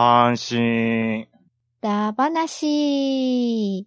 阪神。だばなし。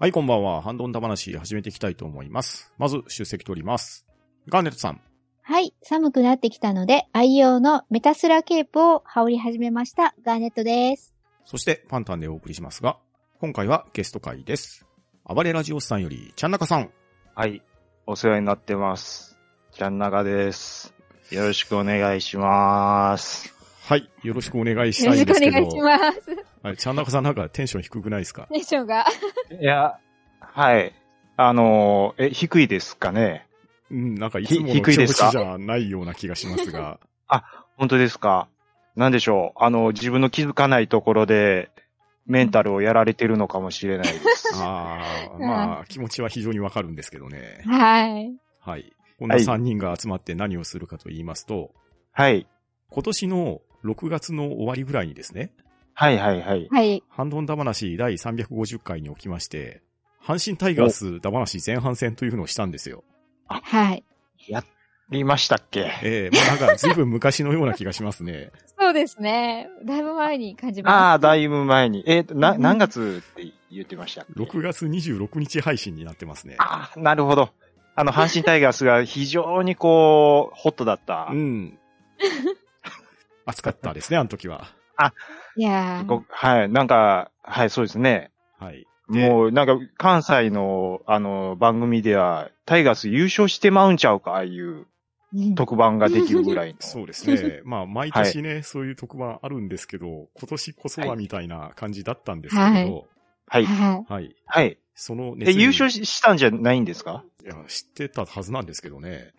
はい、こんばんは。ハンドンダ話始めていきたいと思います。まず、出席取ります。ガーネットさん。はい。寒くなってきたので、愛用のメタスラケープを羽織り始めました。ガーネットです。そして、パンタンでお送りしますが、今回はゲスト会です。暴れラジオスさんより、ちゃんなかさん。はい。お世話になってます。ちゃんながです。よろしくお願いします。はい、よろしくお願いしよろしくおたいんですけど。願いします。はい、ちゃんなかさんなんかテンション低くないですか？テンションが。いや、はい。あのーえ、低いですかね？うん、なんかいつものひ低いですか？調子じゃないような気がしますが。本当ですか？なんでしょう？あの、自分の気づかないところで、メンタルをやられてるのかもしれないです。ああ、まあ、気持ちは非常にわかるんですけどね。はい。はい。こんな3人が集まって何をするかと言いますと、はい。今年の6月の終わりぐらいにですね、はいはいはい。はい。ハンドンダ話第350回におきまして、阪神タイガースダ話前半戦というのをしたんですよ。はい。りましたっけ？ええまあなんか随分昔のような気がしますね。そうですね。だいぶ前に感じます。ああ、だいぶ前に。えーと、な、うん何月って言ってましたっけ？6月26日配信になってますね。ああ、なるほど。あの、阪神タイガースが非常にこう、ホットだったう。ん。暑かったですね、あの時は。いやはい、なんか、はい、そうですね。はい。でもう、なんか、関西の、あの、番組では、タイガース優勝してまうんちゃうか、ああいううん特番ができるぐらいの。そうですね。まあ、毎年ね、そういう特番あるんですけど、今年こそはみたいな感じだったんですけれど、はい。ははい。はい。そのえ、優勝ししたんじゃないんですか？いや、知ってたはずなんですけどね。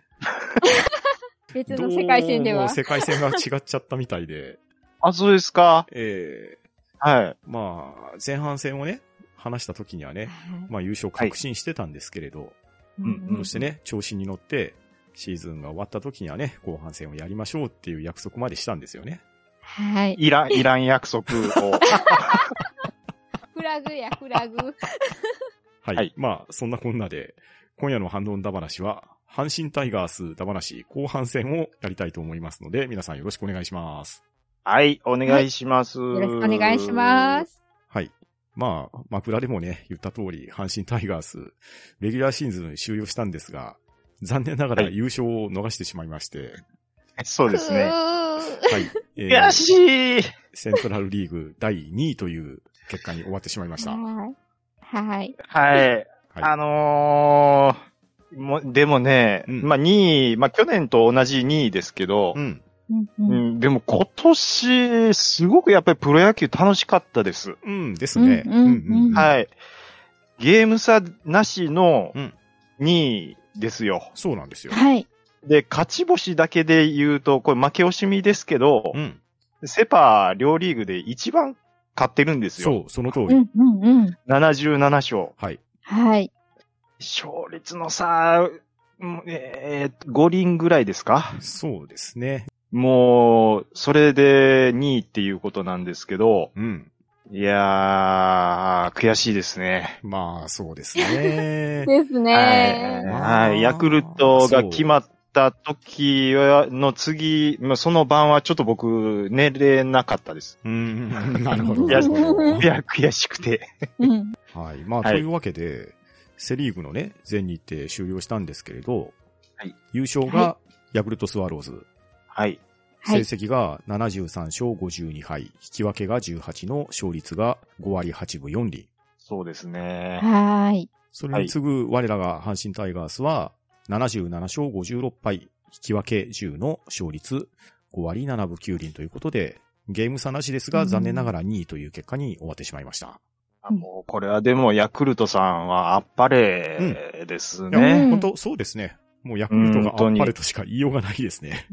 い。別の世界線では。世界線が違っちゃったみたいで、あ、そうですかええはい。まあ、前半戦をね、話した時にはね、まあ優勝確信してたんですけれど、うんそしてね、調子に乗って、シーズンが終わった時にはね、後半戦をやりましょうっていう約束までしたんですよね。はい。イラン、イラン約束を。フラグや、フラグ。はい。はいまあ、そんなこんなで、今夜のハンドンダ話は、阪神タイガースダ話後半戦をやりたいと思いますので、皆さんよろしくお願いします。はい、お願いします。よろしくお願いします。はい。まあ、枕でもね、言った通り、阪神タイガース、レギュラーシーズン終了したんですが、残念ながらはい優勝を逃してしまいまして、す。そうですね。はい。えー悔しいセントラルリーグ第2位という結果に終わってしまいました。はい。はい。はい。はいあのー、も、でもね、うんまあ2位、まあ去年と同じ2位ですけどう、ん。うんううんん、でも今年、すごくやっぱりプロ野球楽しかったです。うんですね。うんうんうんはい。ゲーム差なしのうん2位ですよ。そうなんですよ。はい。で、勝ち星だけで言うと、これ負け惜しみですけど、うん。セパ両リーグで一番勝ってるんですよ。そう、その通り。うんうんうん。77勝。はい。はい。勝率の差、うんえー、5輪ぐらいですか？そうですね。もう、それで2位っていうことなんですけど、うん。いやー、悔しいですね。まあ、そうですね。ですはいね。はい。ヤクルトが決まった時はの次、まあその晩はちょっと僕寝れなかったです。うん、なるほど。いやなるほどいや、悔しくて。うん。はい。まあ、はいというわけで、セリーグのね、全日程終了したんですけれど、はい優勝がヤクルトスワローズ、はい。はい成績が73勝52敗、引き分けが18の勝率が5割8分4厘。そうですね。はーい。それに次ぐ我らが阪神タイガースは77勝56敗、引き分け10の勝率5割7分9厘ということで、ゲーム差なしですが残念ながら2位という結果に終わってしまいました。あもうこれはでもヤクルトさんはあっぱれですいや、ね。うん本当そうですね。もうヤクルトがあっぱれとしか言いようがないですね。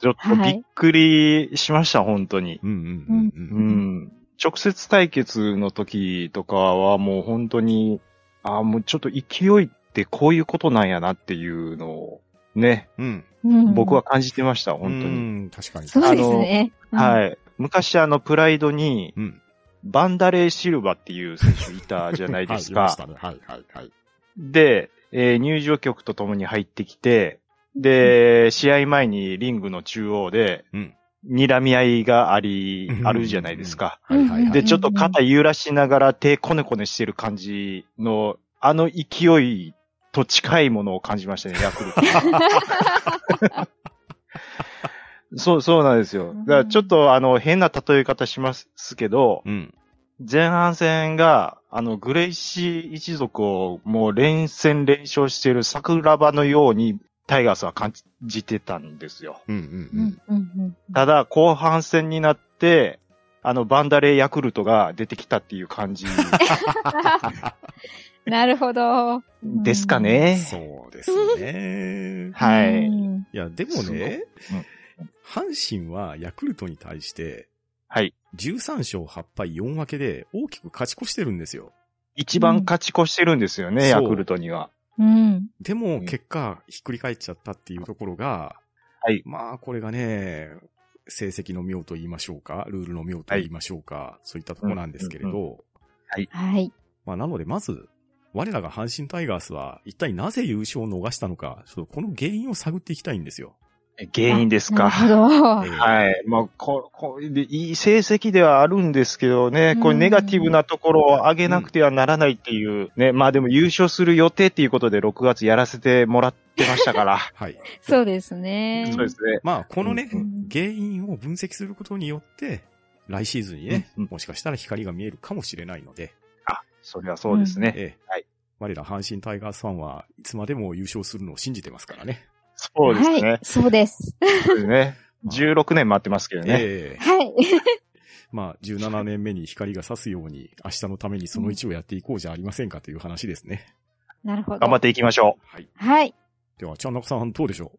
ちょっとびっくりしました、本当に。うんうんうんううん。ん。直接対決の時とかはもう本当に、ああ、もうちょっと勢いってこういうことなんやなっていうのを、ね、うん。うん僕は感じてました、本当に。うん、確かに。そうですね。い。はい。昔あの、プライドに、うん。バンダレー・シルバっていう選手いたじゃないです はい、いまかし。たね。はい、はい、はい。で、えー入場曲とともに入ってきて、で、試合前にリングの中央で、うん。睨み合いがありう、んあるじゃないですか。はい、はい、はで、い。ちょっと肩揺らしながら手コネコネしてる感じの、あの勢いと近いものを感じましたね、ヤクルト。そう、そうなんですよ。だからちょっとあの、変な例え方しますけど、うん。前半戦が、あの、グレイシー一族をもう連戦連勝している桜庭のようにタイガースは感じてたんですよ。うん、うん、ううんん。うんうんただ、後半戦になって、あの、バンダレーヤクルトが出てきたっていう感じ なるほど。ですかね。そうですね。はい。うんいや、でもね、阪神はヤクルトに対して、はい。13勝8敗4分けで大きく勝ち越してるんですよ。一番勝ち越してるんですよね、ヤクルトには。うん。でもうん結果、ひっくり返っちゃったっていうところが、はいまあ、これがね、成績の妙と言いましょうか、ルールの妙と言いましょうか、そういったところなんですけれど、うんはい。まあ、なので、まず、我らが阪神タイガースは、一体なぜ優勝を逃したのか、ちょっとこの原因を探っていきたいんですよ。原因ですか？なるほど。えーはい。まあ、こ、こで、いい成績ではあるんですけどね、これうんネガティブなところを上げなくてはならないっていう、ね、まあでも優勝する予定っていうことで6月やらせてもらってましたから。はい。そうですね。そうですね。まあ、このね、うん原因を分析することによって、来シーズンにね、もしかしたら光が見えるかもしれないので、あ、それはそうですね。ええはい我ら阪神タイガースファンはいつまでも優勝するのを信じてますからね。そうですねはい。。そうです。そうですね。16年待ってますけどね。ええはい。まあ、17年目に光が差すように、明日のためにその1をやっていこうじゃありませんかという話ですね。なるほど。頑張っていきましょはい。はい。では、ちゃんなかさんどうでしょ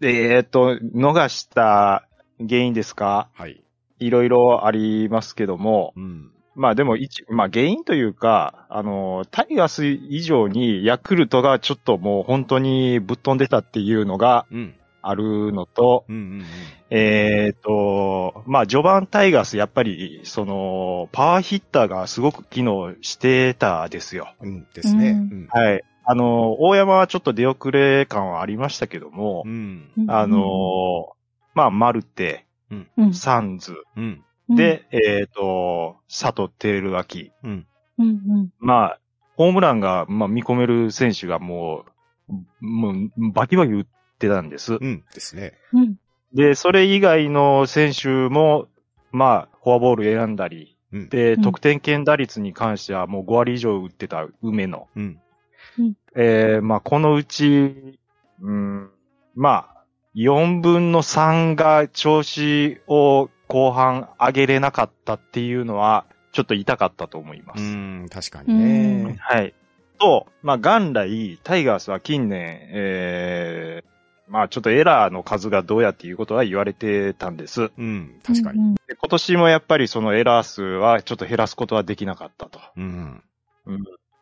う？えーっと、逃した原因ですかはい。いろいろありますけども、うん。まあでも一、まあ原因というか、あの、タイガース以上にヤクルトがちょっともう本当にぶっ飛んでたっていうのがうん。あるのと、うんうんえっ、と、まあ序盤タイガースやっぱり、その、パワーヒッターがすごく機能してたですよ。うん。うんですね。はい。あの、大山はちょっと出遅れ感はありましたけどもう、ん。あの、まあマルテ、うん、サンズ、うん。で、えっ、と、佐藤輝明、うん。うん、うん。まあ、ホームランが、まあ、見込める選手がもう、もう、バキバキ打ってたんです。うん。ですね。うん。で、それ以外の選手も、まあ、フォアボール選んだり、うん。で、うん得点圏打率に関してはもう5割以上打ってた梅野。うん。えー、まあ、このうち、うん、まあ、4分の3が調子を後半上げれなかったっていうのは、ちょっと痛かったと思います。うん。確かにね。はい。と、まあ、元来、タイガースは近年、えー、まあ、ちょっとエラーの数がどうやっていうことは言われてたんです。うん。確かに。うん。で今年もやっぱりそのエラー数はちょっと減らすことはできなかったと。うん。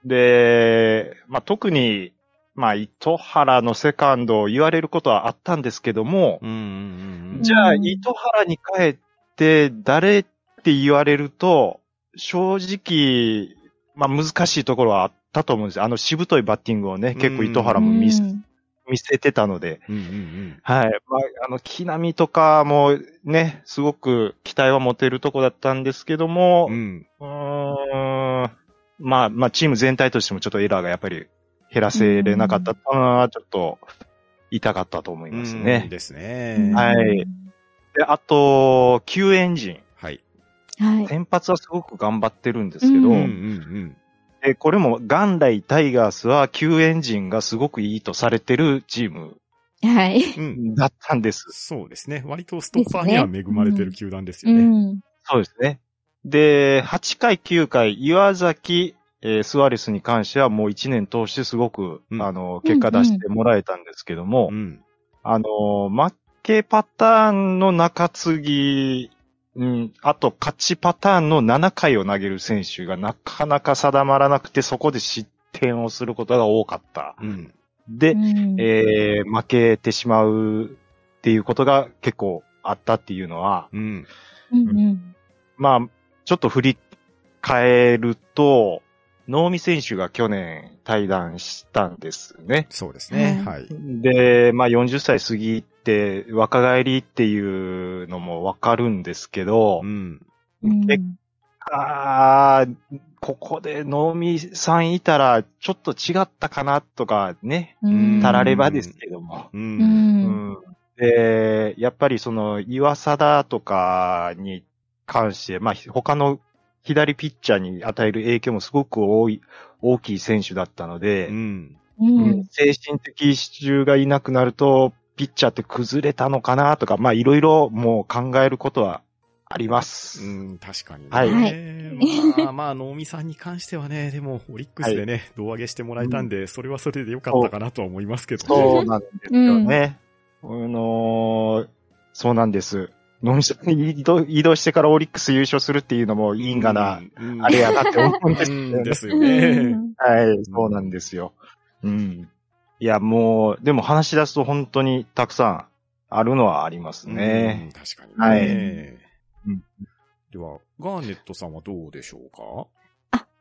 で、まあ、特に、まあ、糸原のセカンドを言われることはあったんですけども、うん。うん。じゃあ、うん糸原に帰って誰って言われると、正直、まあ、難しいところはあったと思うんですよ。あの、しぶといバッティングをね、結構糸原も見せ,、うん見せてたので、うん。うん。はい。まあ、あの、木並とかもね、すごく期待は持てるとこだったんですけども、うん。んまあ、まあ、チーム全体としてもちょっとエラーがやっぱり減らせれなかったのは、ちょっと痛かったと思いますうんね。ですね。はい。で、あと、旧エンジン。はい。はい。先発はすごく頑張ってるんですけど、ううん。うん。でこれも元来タイガースは旧エンジンがすごくいいとされてるチームはい。うん。だったんです。そうですね。割とストッパーには恵まれてる球団ですよね。うん。そうですね。で、8回、9回、岩崎、えースアレスに関してはもう1年通してすごく、うんあの、結果出してもらえたんですけども、うん。あの、負けパターンの中継ぎうん、あと勝ちパターンの7回を投げる選手がなかなか定まらなくて、そこで失点をすることが多かった。うん。で、うんえー、負けてしまうっていうことが結構あったっていうのは、うん。うんうんまあ、ちょっと振り返ると、能見選手が去年対談したんですね。そうですね。ははい。で、まあ40歳過ぎて若返りっていうのもわかるんですけど、うん。うんえああ、ここで能見さんいたらちょっと違ったかなとかね、うんたらればですけども。う。んで、やっぱりその岩貞とかに関して、まあ他の左ピッチャーに与える影響もすごく多い、大きい選手だったので、うん。うん精神的支柱がいなくなると、ピッチャーって崩れたのかなとか、まあいろいろもう考えることはあります。うん、確かにね。はいまあ、まあ、能見さんに関してはね、でも、オリックスでね、胴上げしてもらえたんで、それはそれでよかったかなとは思いますけどね。そうなんですよね。あのーそうなんです。ノミさんに移動移動してからオリックス優勝するっていうのもいいんかな、うん。あれやなって思うんですうんよね。ですよね。はい、そうなんですよ。うん。いや、もう、でも話し出すと本当にたくさんあるのはありますね。うん。確かにね。うんでは、ガーネットさんはどうでしょうか？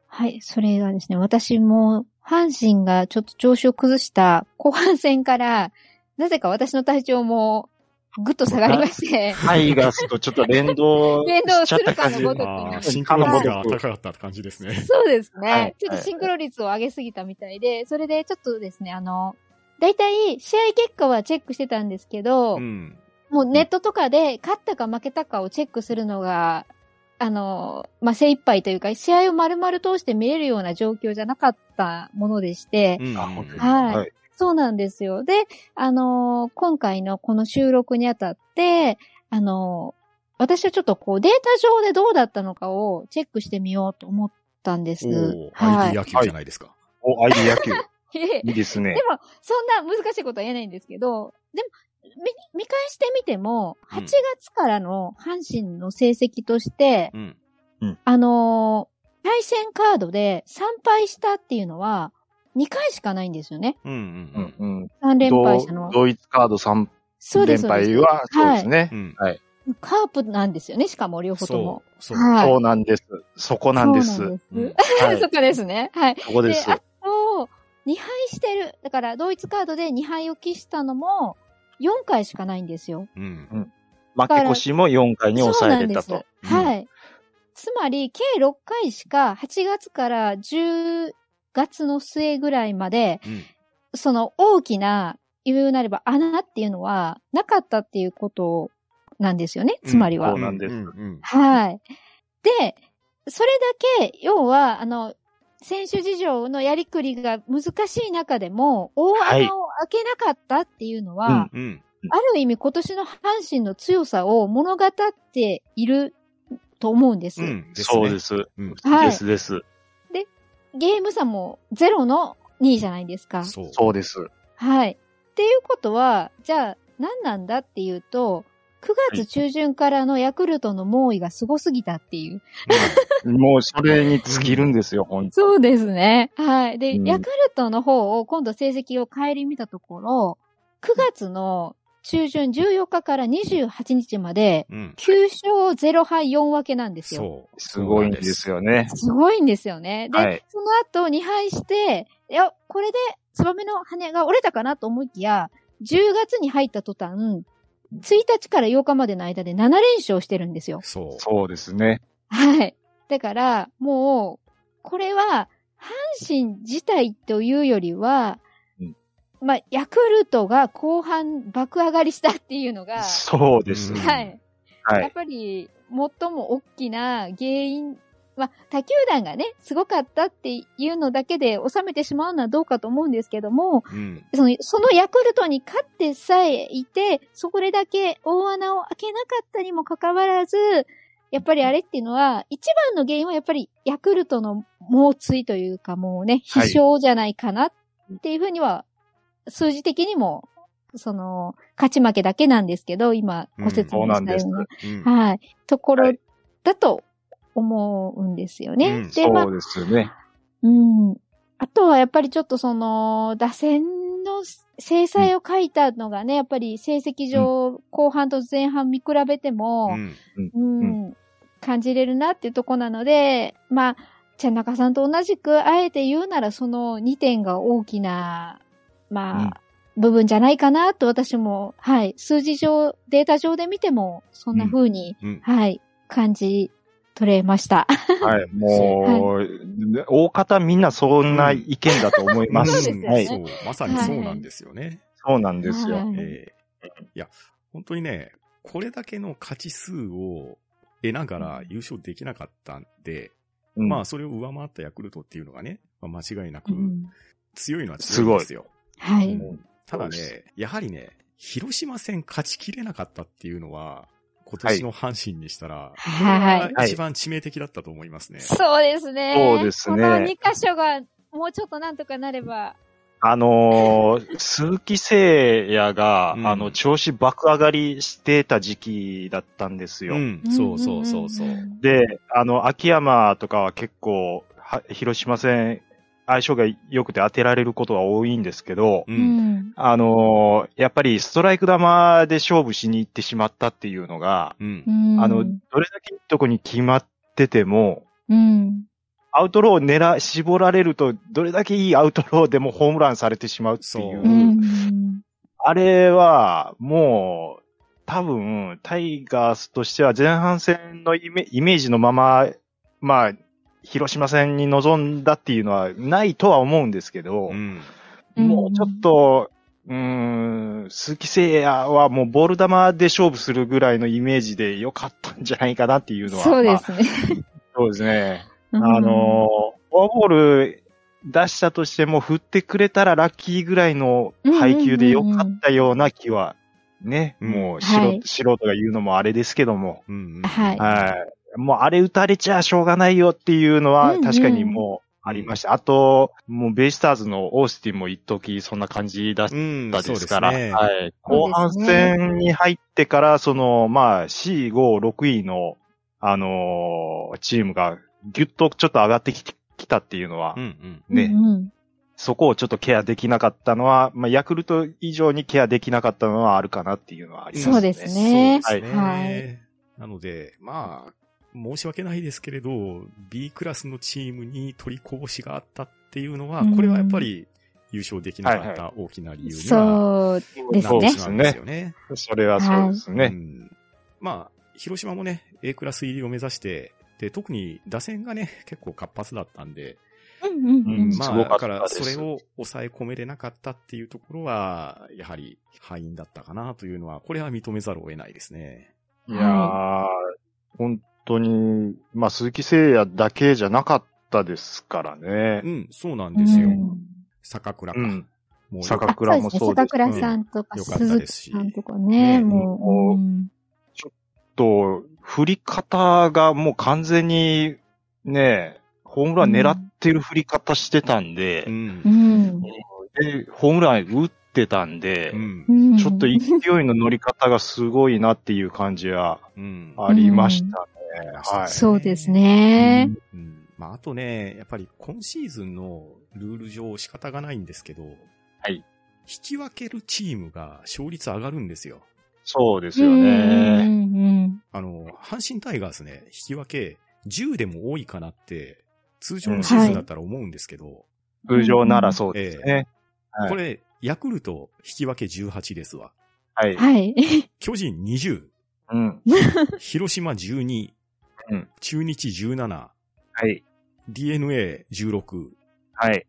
はい、それがですね、私も、阪神がちょっと調子を崩した後半戦から、なぜか私の体調もぐっと下がりまして、タイガースとちょっと連動 連動しちゃった感じするかのごとくシンクロ率が高かった感じですね。そうですね、はいちょっとシンクロ率を上げすぎたみたいで、それでちょっとですね、あの、だいたい試合結果はチェックしてたんですけど、うん。もうネットとかで勝ったか負けたかをチェックするのが、あの、まあ、精一杯というか、試合を丸々通して見れるような状況じゃなかったものでして、うん。はい。そうなんですよ。で、あのー今回のこの収録にあたって、あのー私はちょっとこうデータ上でどうだったのかをチェックしてみようと思ったんです。はい ID 野球じゃないですか。お、アイディ野球。でいいですね。も、そんな難しいことは言えないんですけど、でも、見見返してみても、うん8月からの阪神の成績として、うん。あのー対戦カードで3敗したっていうのは、2回しかないんですよね。うんううんんうん。3連敗したの同。同一カード3連敗は、そうですねう。ん。はい。カープなんですよね、しかも両方とも。そう。そう。なんです。そこなんです。そうなんですうんはい そこですね。はい。そこです。あと、2敗してる。だから、同一カードで2敗を喫したのも、4回しかないんですよ。うん。負け越しも4回に抑えれたと。そうなんです。はい。つまり、計6回しか、8月から10月の末ぐらいまで、うん。その大きな、言うなれば穴っていうのは、なかったっていうことなんですよね。つまりは。そうなんですうんうんはい。で、それだけ、要は、あの、選手事情のやりくりが難しい中でも、大穴を開けなかったっていうのは、うんうん。ある意味今年の阪神の強さを物語っていると思うんです。うん。ですねそうで。す。うん。はいですです。ゲーム差もゼロの2位じゃないですか。そう。そうです。はい。っていうことは、じゃあ何なんだっていうと、9月中旬からのヤクルトの猛威がすごすぎたっていう。もうそれに尽きるんですよ、本当そうですね。はい。で、うんヤクルトの方を今度成績を顧みたところ、9月の中旬14日から28日まで、うん。9勝0敗4分けなんですよ。そう。すごいんですよね。すごいんですよね。で、はいその後2敗して、いや、これでツバメの羽が折れたかなと思いきや、10月に入った途端、1日から8日までの間で7連勝してるんですよ。そう。そうですね。はい。だから、もう、これは、阪神自体というよりは、うんまあ、ヤクルトが後半爆上がりしたっていうのが、そうです。うんはい。はい。やっぱり、最も大きな原因、まあ、他球団がね、すごかったっていうのだけで収めてしまうのはどうかと思うんですけども、うん。その、そのヤクルトに勝ってさえいて、そこれだけ大穴を開けなかったにもかかわらず、やっぱりあれっていうのは、一番の原因はやっぱりヤクルトの猛追というかもうね、はい必勝じゃないかなっていうふうには、数字的にもその、勝ち負けだけなんですけど、今、ご説明したような、うん。はい、ところはい。だと思うんですよね。うんで、まあそう、ですね。うん。あとはやっぱりちょっとその、打線の制裁を書いたのがね、やっぱり成績上、後半と前半見比べても、うん。うん、感じれるなっていうとこなので、まあ、ちゃん中さんと同じく、あえて言うならその2点が大きな、まあ、部分じゃないかなと私も、はい、数字上、データ上で見ても、そんな風に、うんはい、感じ取れました。はい。もう、大方みんなそんな意見だと思います。そうまさにそうなんですよね。そうなんですよ。はいええいや、本当にね、これだけの勝ち数を得ながら優勝できなかったんで、うんまあ、それを上回ったヤクルトっていうのがね、まあ、間違いなくうん強いのは強いんですよ。はい。うんただね、やはりね、広島戦勝ちきれなかったっていうのは、今年の阪神にしたら、はい一番致命的だったと思いますね。そうですね。そうですねこの2箇所が、もうちょっとなんとかなれば。あのー 鈴木誠也が、うんあの、調子爆上がりしてた時期だったんですよ。うん、そうそうそうそう。で、あの、秋山とかは結構、は広島戦、相性が良くて当てられることが多いんですけど、う。うんん。あのーやっぱりストライク球で勝負しに行ってしまったっていうのが、うんう。ん。あの、どれだけいいとこに決まってても、うん。アウトローを狙、絞られると、どれだけいいアウトローでもホームランされてしまうっていう。うん。あれは、もう、多分、タイガースとしては前半戦のイメイメージのまま、まあ、広島戦に臨んだっていうのはないとは思うんですけど、うん。もうちょっと、うーん、鈴木誠也はもうボール球で勝負するぐらいのイメージで良かったんじゃないかなっていうのは。そうですね。まあそうですね。ああの、フォアボール出したとしても振ってくれたらラッキーぐらいの配球で良かったような気は、ね、うんもう素人,、はい素人が言うのもあれですけども、うん。はいはい。もうあれ打たれちゃしょうがないよっていうのはうんうん確かにもうありました。あと、もうベイスターズのオースティンも一時そんな感じだっうん。たですから、そうですね。はい。後半戦に入ってから、その、まあ、4、5、6位の、あのーチームがぎゅっとちょっと上がってききたっていうのはうん、うん。ね、うんそこをちょっとケアできなかったのは、まあ、ヤクルト以上にケアできなかったのはあるかなっていうのはありますね。そうですねそうですね。はいなので、まあ、申し訳ないですけれど、B クラスのチームに取りこぼしがあったっていうのは、うんこれはやっぱり優勝できなかった大きな理由にはそうですねなってし。まうんですよね。それはそうですね。うんまあ、広島もね、A クラス入りを目指して、で、特に打線がね、結構活発だったんで、うんうんうんすまあ、だから、それを抑え込めれなかったっていうところは、やはり敗因だったかなというのは、これは認めざるを得ないですね。いやー、本当に、まあ、鈴木誠也だけじゃなかったですからねう。ん、そうなんですよ。うん坂倉か。うん。もう坂倉もあそうです坂倉さんとか、よかった鈴木ですしさんとかね、ねもう。うんと、振り方がもう完全に、ね、ホームラン狙ってる振り方してたんで。で、ホームラン打ってたんで、ちょっと勢いの乗り方がすごいなっていう感じはうん。ありましたね。うんはい。そうですね。うん。まあ、あとね、やっぱり今シーズンのルール上仕方がないんですけど、はい。引き分けるチームが勝率上がるんですよ。そうですようね。んあの、阪神タイガースね、引き分け10でも多いかなって、通常のシーズンだったら思うんですけど、通常ならそうですね。はいこれ、ヤクルト引き分け18ですわ。はい。はい。巨人20、うん。広島12、うん中日17、はい。DNA16。はい。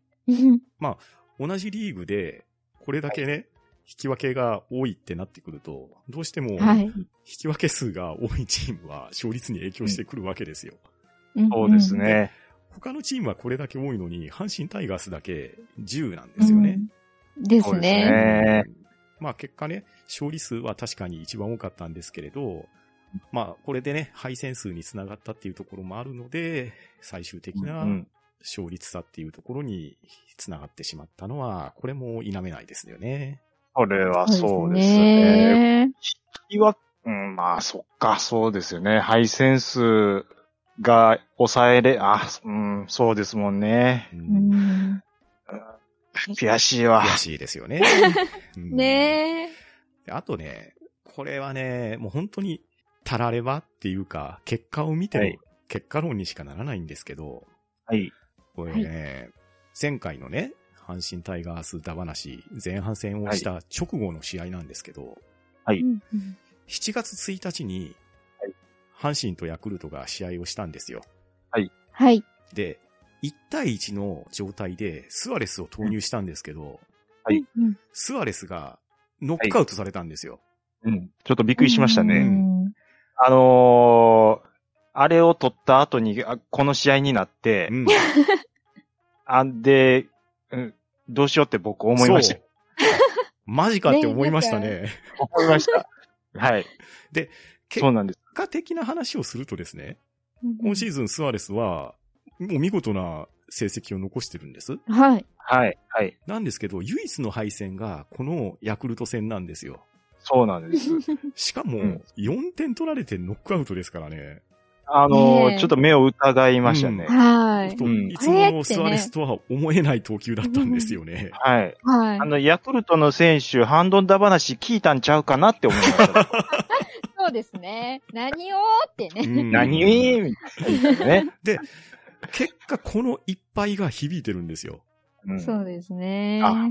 同じリーグで、これだけね、引き分けが多いってなってくると、どうしても、はい。引き分け数が多いチームは勝率に影響してくるわけですよ。そうですね。他のチームはこれだけ多いのに、阪神タイガースだけ10なんですよね。うん。ですね。まあ結果ね、勝利数は確かに一番多かったんですけれど、まあこれでね、敗戦数につながったっていうところもあるので、最終的うなん勝率差っていうところにつながってしまったのは、これも否めないですよね。これはそうですね。ね。引きは、うん、まあ、そっか、そうですよね。ハイセンスが抑えれ、あ、うん、そうですもんね。ううんん。悔しいわ。悔しいですよね。うんねえ。であとね、これはね、もう本当に、たらればっていうか、結果を見てもはい、結果論にしかならないんですけど、はい。これね、前回のね、阪神タイガースダ話、前半戦をした直後の試合なんですけど、はいうんうん7月1日にはい、阪神とヤクルトが試合をしたんですよ。はい。で、1対1の状態でスアレスを投入したんですけど、はいうん。スアレスがノックアウトされたんですよ。うん。ちょっとびっくりしましたうね。んあのー、あれを取った後に、あこの試合になってう、ん。あんで、うん、どうしようって僕思いました。マジかって思いましたね。思いました。はい。結そうなんです。果的な話をするとですね、うん今シーズンスアレスは、もう見事な成績を残してるんです。はい。はい。はい。なんですけど、唯一の敗戦がこのヤクルト戦なんですよ。そうなんです。しかもうん、4点取られてノックアウトですからね。あのーちょっと目を疑いましたね。はい。とうんいつものスアレスとは思えない投球だったんですよね。はい。はいあ。の、ヤクルトの選手、ハンドンダ話聞いたんちゃうかなって思いました。そうですね。何をってね。うん 何みたいなね。結果、この一敗が響いてるんですよ。うんそうですね。あ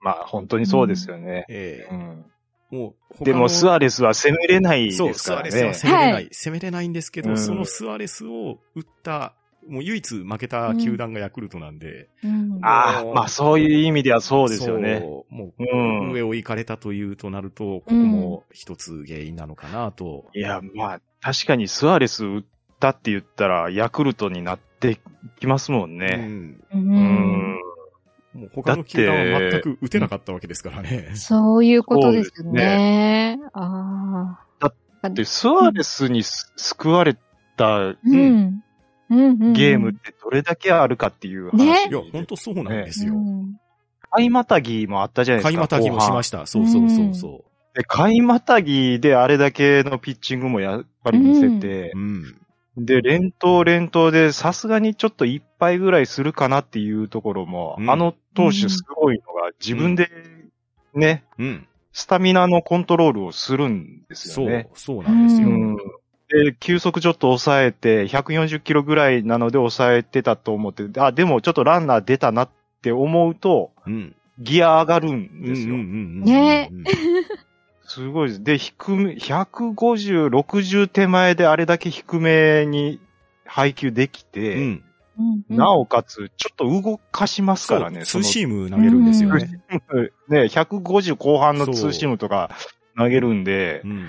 まあ、本当にそうですよね。ええうんもうでも、スアレスは攻めれないですそう、からスアレスはね。攻めれない。はい攻めれないんですけど、うんそのスアレスを打った、もう唯一負けた球団がヤクルトなんで。うんああ、まあそういう意味ではそうですよね。そうもう、うん上を行かれたというとなると、ここも一つ原因なのかなと。いや、まあ、確かにスアレス打ったって言ったら、ヤクルトになってきますもんうね。ん。う。うんん。もう他の球団は全く打てなかったわけですからね。そういうことですそうですね。ああ。で、スアレスにす救われたうん。うんうん。ゲームってどれだけあるかっていう話。ねいや、本当そうなんですよ。うん買いまたぎもあったじゃないですか。買いまたぎもしましした。そうそうそうそた。で、買いまたぎであれだけのピッチングもやっぱり見せてう。う、ん。で、連投連投でさすがにちょっと一杯ぐらいするかなっていうところも、うんあの投手すごいのが自分でね、うん。スタミナのコントロールをするんですそうよね。、そうなんですよ。ううん。で、球速ちょっと抑えて、140キロぐらいなので抑えてたと思って、あ、でもちょっとランナー出たなって思うと、うん。ギア上がるんうんですよ。ねうんすごいです。で、低め、150、60手前であれだけ低めに配球できて、うん。うんなおかつ、ちょっと動かしますからね。ツーシーム投げるんですよね。ね、150後半のツーシームとか投げるんで、うん。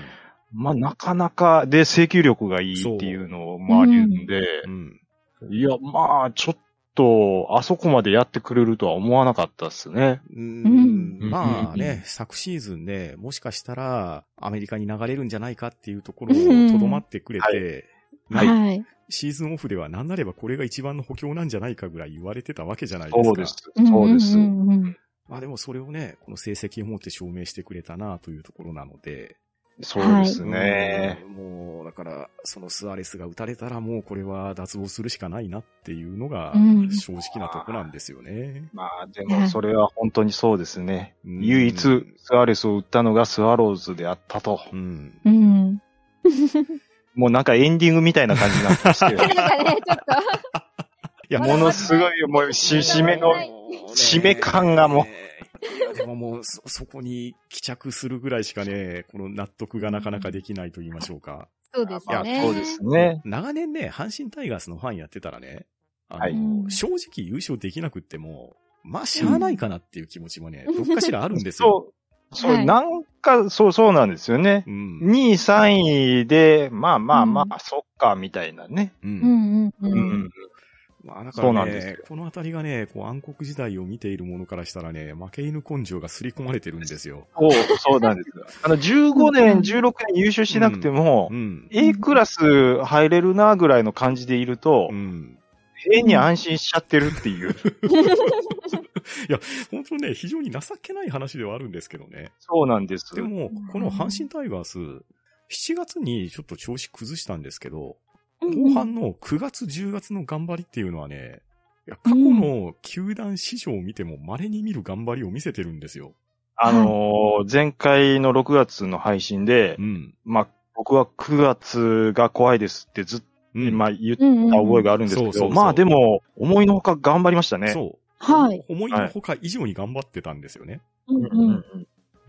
まあ、なかなか、で、制球力がいいっていうのもあるんで、うん。いや、まあ、ちょっと、あそこまでやってくれるとは思わなかったですね。うんうんまあね、昨シーズンね、もしかしたらアメリカに流れるんじゃないかっていうところをとどまってくれて、はいはい。シーズンオフでは何なればこれが一番の補強なんじゃないかぐらい言われてたわけじゃないですか。そうです。そうです。まあでもそれをね、この成績をもって証明してくれたなというところなので。そうですね。うんもう、だから、そのスアレスが打たれたらもうこれは脱帽するしかないなっていうのがうん正直なとこなんですよね。まあ、でも、それは本当にそうですね。うん唯一、スアレスを打ったのがスワローズであったと。うん。うん。もうなんかエンディングみたいな感じになってますけど なん。かね、ちょっと。いや、ものすごい、もう、し、締めの、締め感がもういや、でももう、そ、そこに帰着するぐらいしかね、この納得がなかなかできないと言いましょうか。そうですまあ、ね。そうですね。長年ね、阪神タイガースのファンやってたらね、あの、はい正直優勝できなくっても、まあ、しゃあないかなっていう気持ちもね、どっかしらあるんですよ。そう、そう、はいなんか、そう、そうなんですよね。うん。2位、3位で、まあまあまあ、うんそっか、みたいなね。う。うんんうんううん。ん。まあ、だかそうらねなんですよ、このあたりがね、こう暗黒時代を見ている者からしたらね、負け犬根性が刷り込まれてるんですよ。そう、そうなんですよ。あの、15年、16年優勝しなくてもう、ん。A クラス入れるな、ぐらいの感じでいるとう、ん。変に安心しちゃってるっていう。本当ね、非常に情けない話ではあるんですけどね。そうなんです。でも、この阪神タイガース、7月にちょっと調子崩したんですけど、後半の9月、10月の頑張りっていうのはね、いや過去の球団史上を見ても稀に見る頑張りを見せてるんですよ。あのー前回の6月の配信でう、ん。まあ、僕は9月が怖いですってずっと、うん。まあ、言った覚えがあるんですけど、まあでも、思いのほか頑張りましたね。そう。はい。思いのほか以上に頑張ってたんですよね。うんうん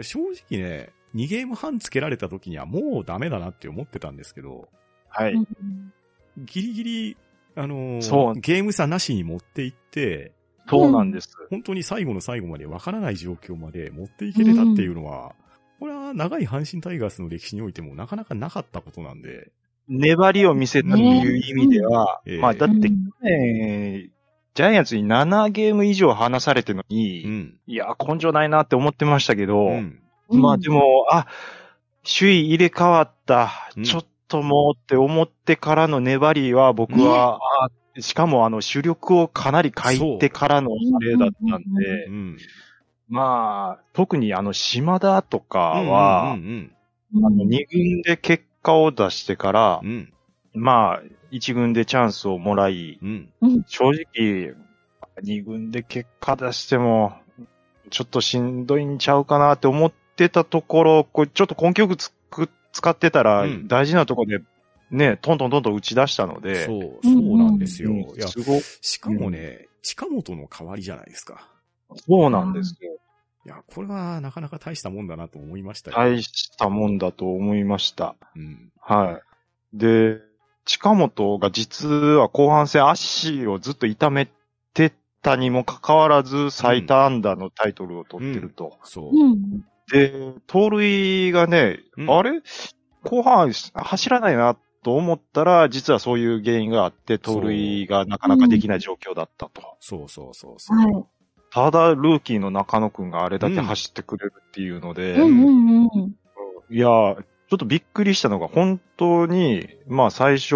正直ね、2ゲーム半つけられた時にはもうダメだなって思ってたんですけど、はい。うんギリギリ、あのーゲーム差なしに持っていって、そうなんです。本当に最後の最後までわからない状況まで持っていけれたっていうのは、これは長い阪神タイガースの歴史においてもなかなかなかったことなんで、粘りを見せたという意味では、ねまあだって、うん。去年ジャイアンツに7ゲーム以上離されてるのに、うん。いや、根性ないなって思ってましたけど、うん。まあでも、あ、首位入れ替わった、うん。ちょっともうって思ってからの粘りは僕は、あしかもあの主力をかなり変えてからのプレーだったんで、うん。まあ、特にあの島田とかは、うん。うんあの2軍で結果を出してからう、ん。まあ、1軍でチャンスをもらい、うん。正直、2軍で結果出しても、ちょっとしんどいんちゃうかなって思ってたところ、これちょっと根気よくつく使ってたら、うん大事なところで、ね、トントントンと打ち出したので、そう、そうなんですよ。うんいや、すごしかもね、近本の代わりじゃないですか。そうなんですよ。いや、これはなかなか大したもんだなと思いましたよ。大したもんだと思いました。うん。はい。で、近本が実は後半戦足をずっと痛めてたにもかかわらず最多安打のタイトルを取ってると。そう。うん。で、盗塁がね、うんあれ？後半走らないなと思ったら、実はそういう原因があって、盗塁がなかなかできない状況だったと。そうそうそうそう。はい。ただ、ルーキーの中野くんがあれだけ走ってくれるっていうので、うんうんうん。いや、ちょっとびっくりしたのが、本当に、まあ最初、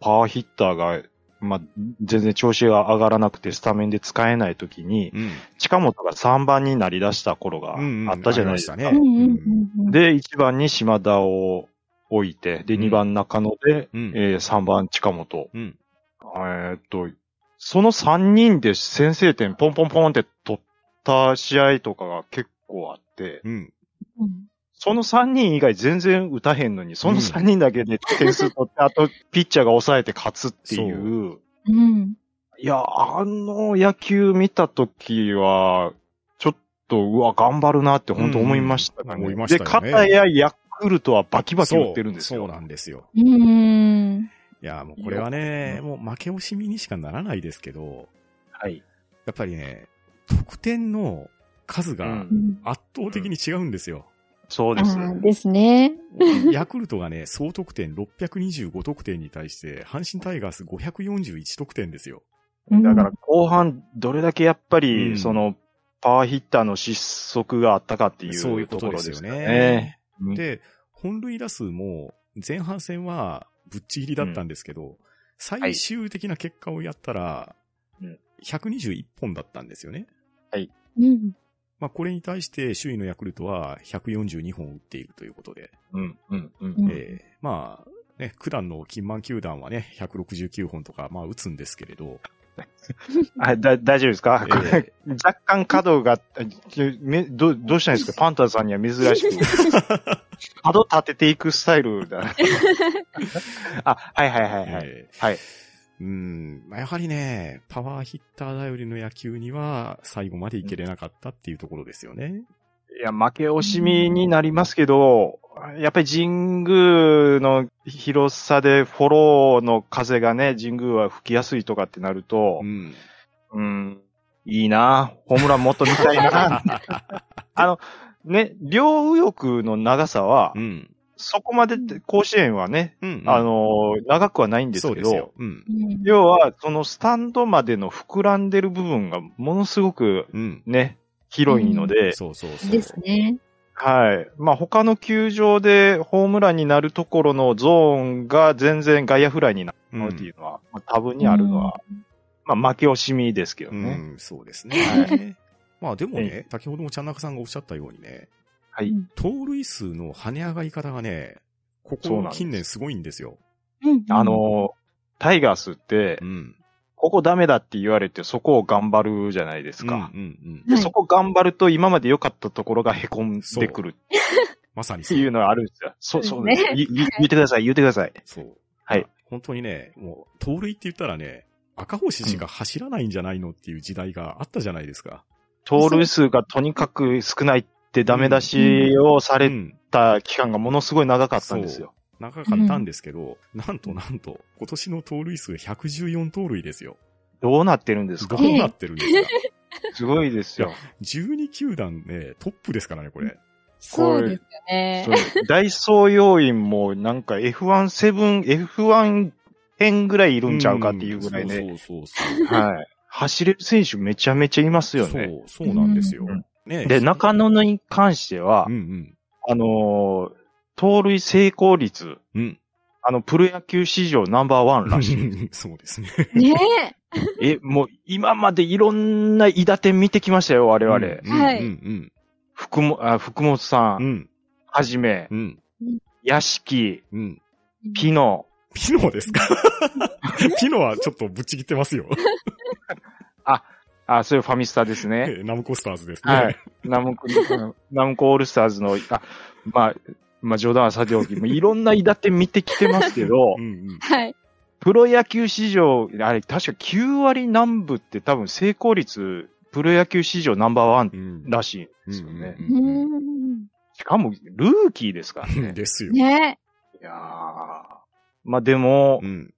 パワーヒッターが、まあ全然調子が上がらなくてスタメンで使えない時に、うん。近本が3番になり出した頃があったじゃないですか。うんうんうん。で、1番に島田を置いて、で、うん2番中野で、うん。えー3番近本。うん。えーっと、その3人で先制点ポンポンポンって取った試合とかが結構あって、うん。うんその3人以外全然打たへんのに、その3人だけで点数取って、あとピッチャーが抑えて勝つっていう。うん。いや、あの野球見たときは、ちょっと、うわ、頑張るなって本当思いましたね。うん思いましたよねで、片やヤクルトはバキバキ打ってるんですよ。そうそうなんですよ。うん。いや、もうこれはね、もう負け惜しみにしかならないですけど、はい。やっぱりね、得点の数うがん圧倒的に違うんですよ。そうです。ですね。ヤクルトがね、総得点625得点に対して、阪神タイガース541得点ですよ。だから後半どれだけやっぱうり、んその、パワーヒッターの失速があったかっていそういうことですよね。で、本塁打数も前半戦はぶっちぎりだったんですけど、最終的な結果をやったらうん、121本だったんですよね。うん。まあ、これに対して首位のヤクルトは142本打っているということで、うん、うん、うん。うんえーまあ、ね、九段の金満球団はね、169本とか、まあ、打つんですけれど、あだ大丈夫ですか、えーこれ若干角が、どどうしたんですか？パンターさんには珍しく。角立てていくスタイルだ。あ、はいはいはいはい。えーはい。うん、まあやはりね、パワーヒッター頼りの野球には最後までいけれなかったっていうところですよね。いや、負け惜しみになりますけど、やっぱり神宮の広さでフォローの風がね、神宮は吹きやすいとかってなるとう、ん。うん、いいなホームランもっと見たいな あの、ね、両右翼の長さはう、ん。そこまでって甲子園はね、うん。あの、長くはないんですけどそうん。うん要は、そのスタンドまでの膨らんでる部分がものすごくうん。ね、広いので、そうそうそう。ですね。はい。まあ、他の球場でホームランになるところのゾーンが全然外野フライになるうんっていうのは、まあ、多分にあるのは、まあ負け惜しみですけどうね。ん、そうですね。まあでもね、先ほどもちゃんなかさんがおっしゃったようにね、はい。盗塁数の跳ね上がり方がね、ここ近年すごいんですよ。うんあ、の、タイガースってう、ん。ここダメだって言われて、そこを頑張るじゃないですか。うんうんうん。ではいそこ頑張ると今まで良かったところが凹んでくる まさにそう。っていうのがあるんですよ。そう、そうです。言ってください、言ってください。そう。はい。本当にね、もう、盗塁って言ったらね、赤星しか走らないんじゃないのっていう時代があったじゃないですか。盗塁数がとにかく少ないってダメ出しをされうん。た期間がものすごい長かったんですよ。長かったんですけど、なんとなんと、今年の盗塁数114盗塁ですよ。どうなってるんですか？どうなってるんですか？すごいですよ。12球団ね、トップですからね、これ。そうですよね。そうダイソー要員もなんか F17、F1 編ぐらいいるんちゃうかっていうぐらいね。そうそうそうはい。走れる選手めちゃめちゃいますそう。よね。そう、そうなんですようん。ねで、中野に関してはうん、うん。あのー盗塁成功率、うん。あの、プロ野球史上ナンバーワンらしい。そうですね。ねえ、もう今までいろんな韋駄天見てきましたよ、我々。うんはいうん福もあ福本さうん。うんん。はじめ、うん。屋敷、うん。ピノ、ピノですか？ピノはちょっとぶっちぎってますよ。あ、そういうファミスタですね。ナムコスターズですね。はい。ナムコ、ナムコオールスターズの、あ、まあ、まあ冗談はさておき、いろんな韋駄天見てきてますけど う、んうん。はい。プロ野球史上、あれ、確か9割南部って多分成功率、プロ野球史上ナンバーワンうん。らしいんですよね。ううんん。しかも、ルーキーですからね。ですよ。ねいやーまあでもう、ん。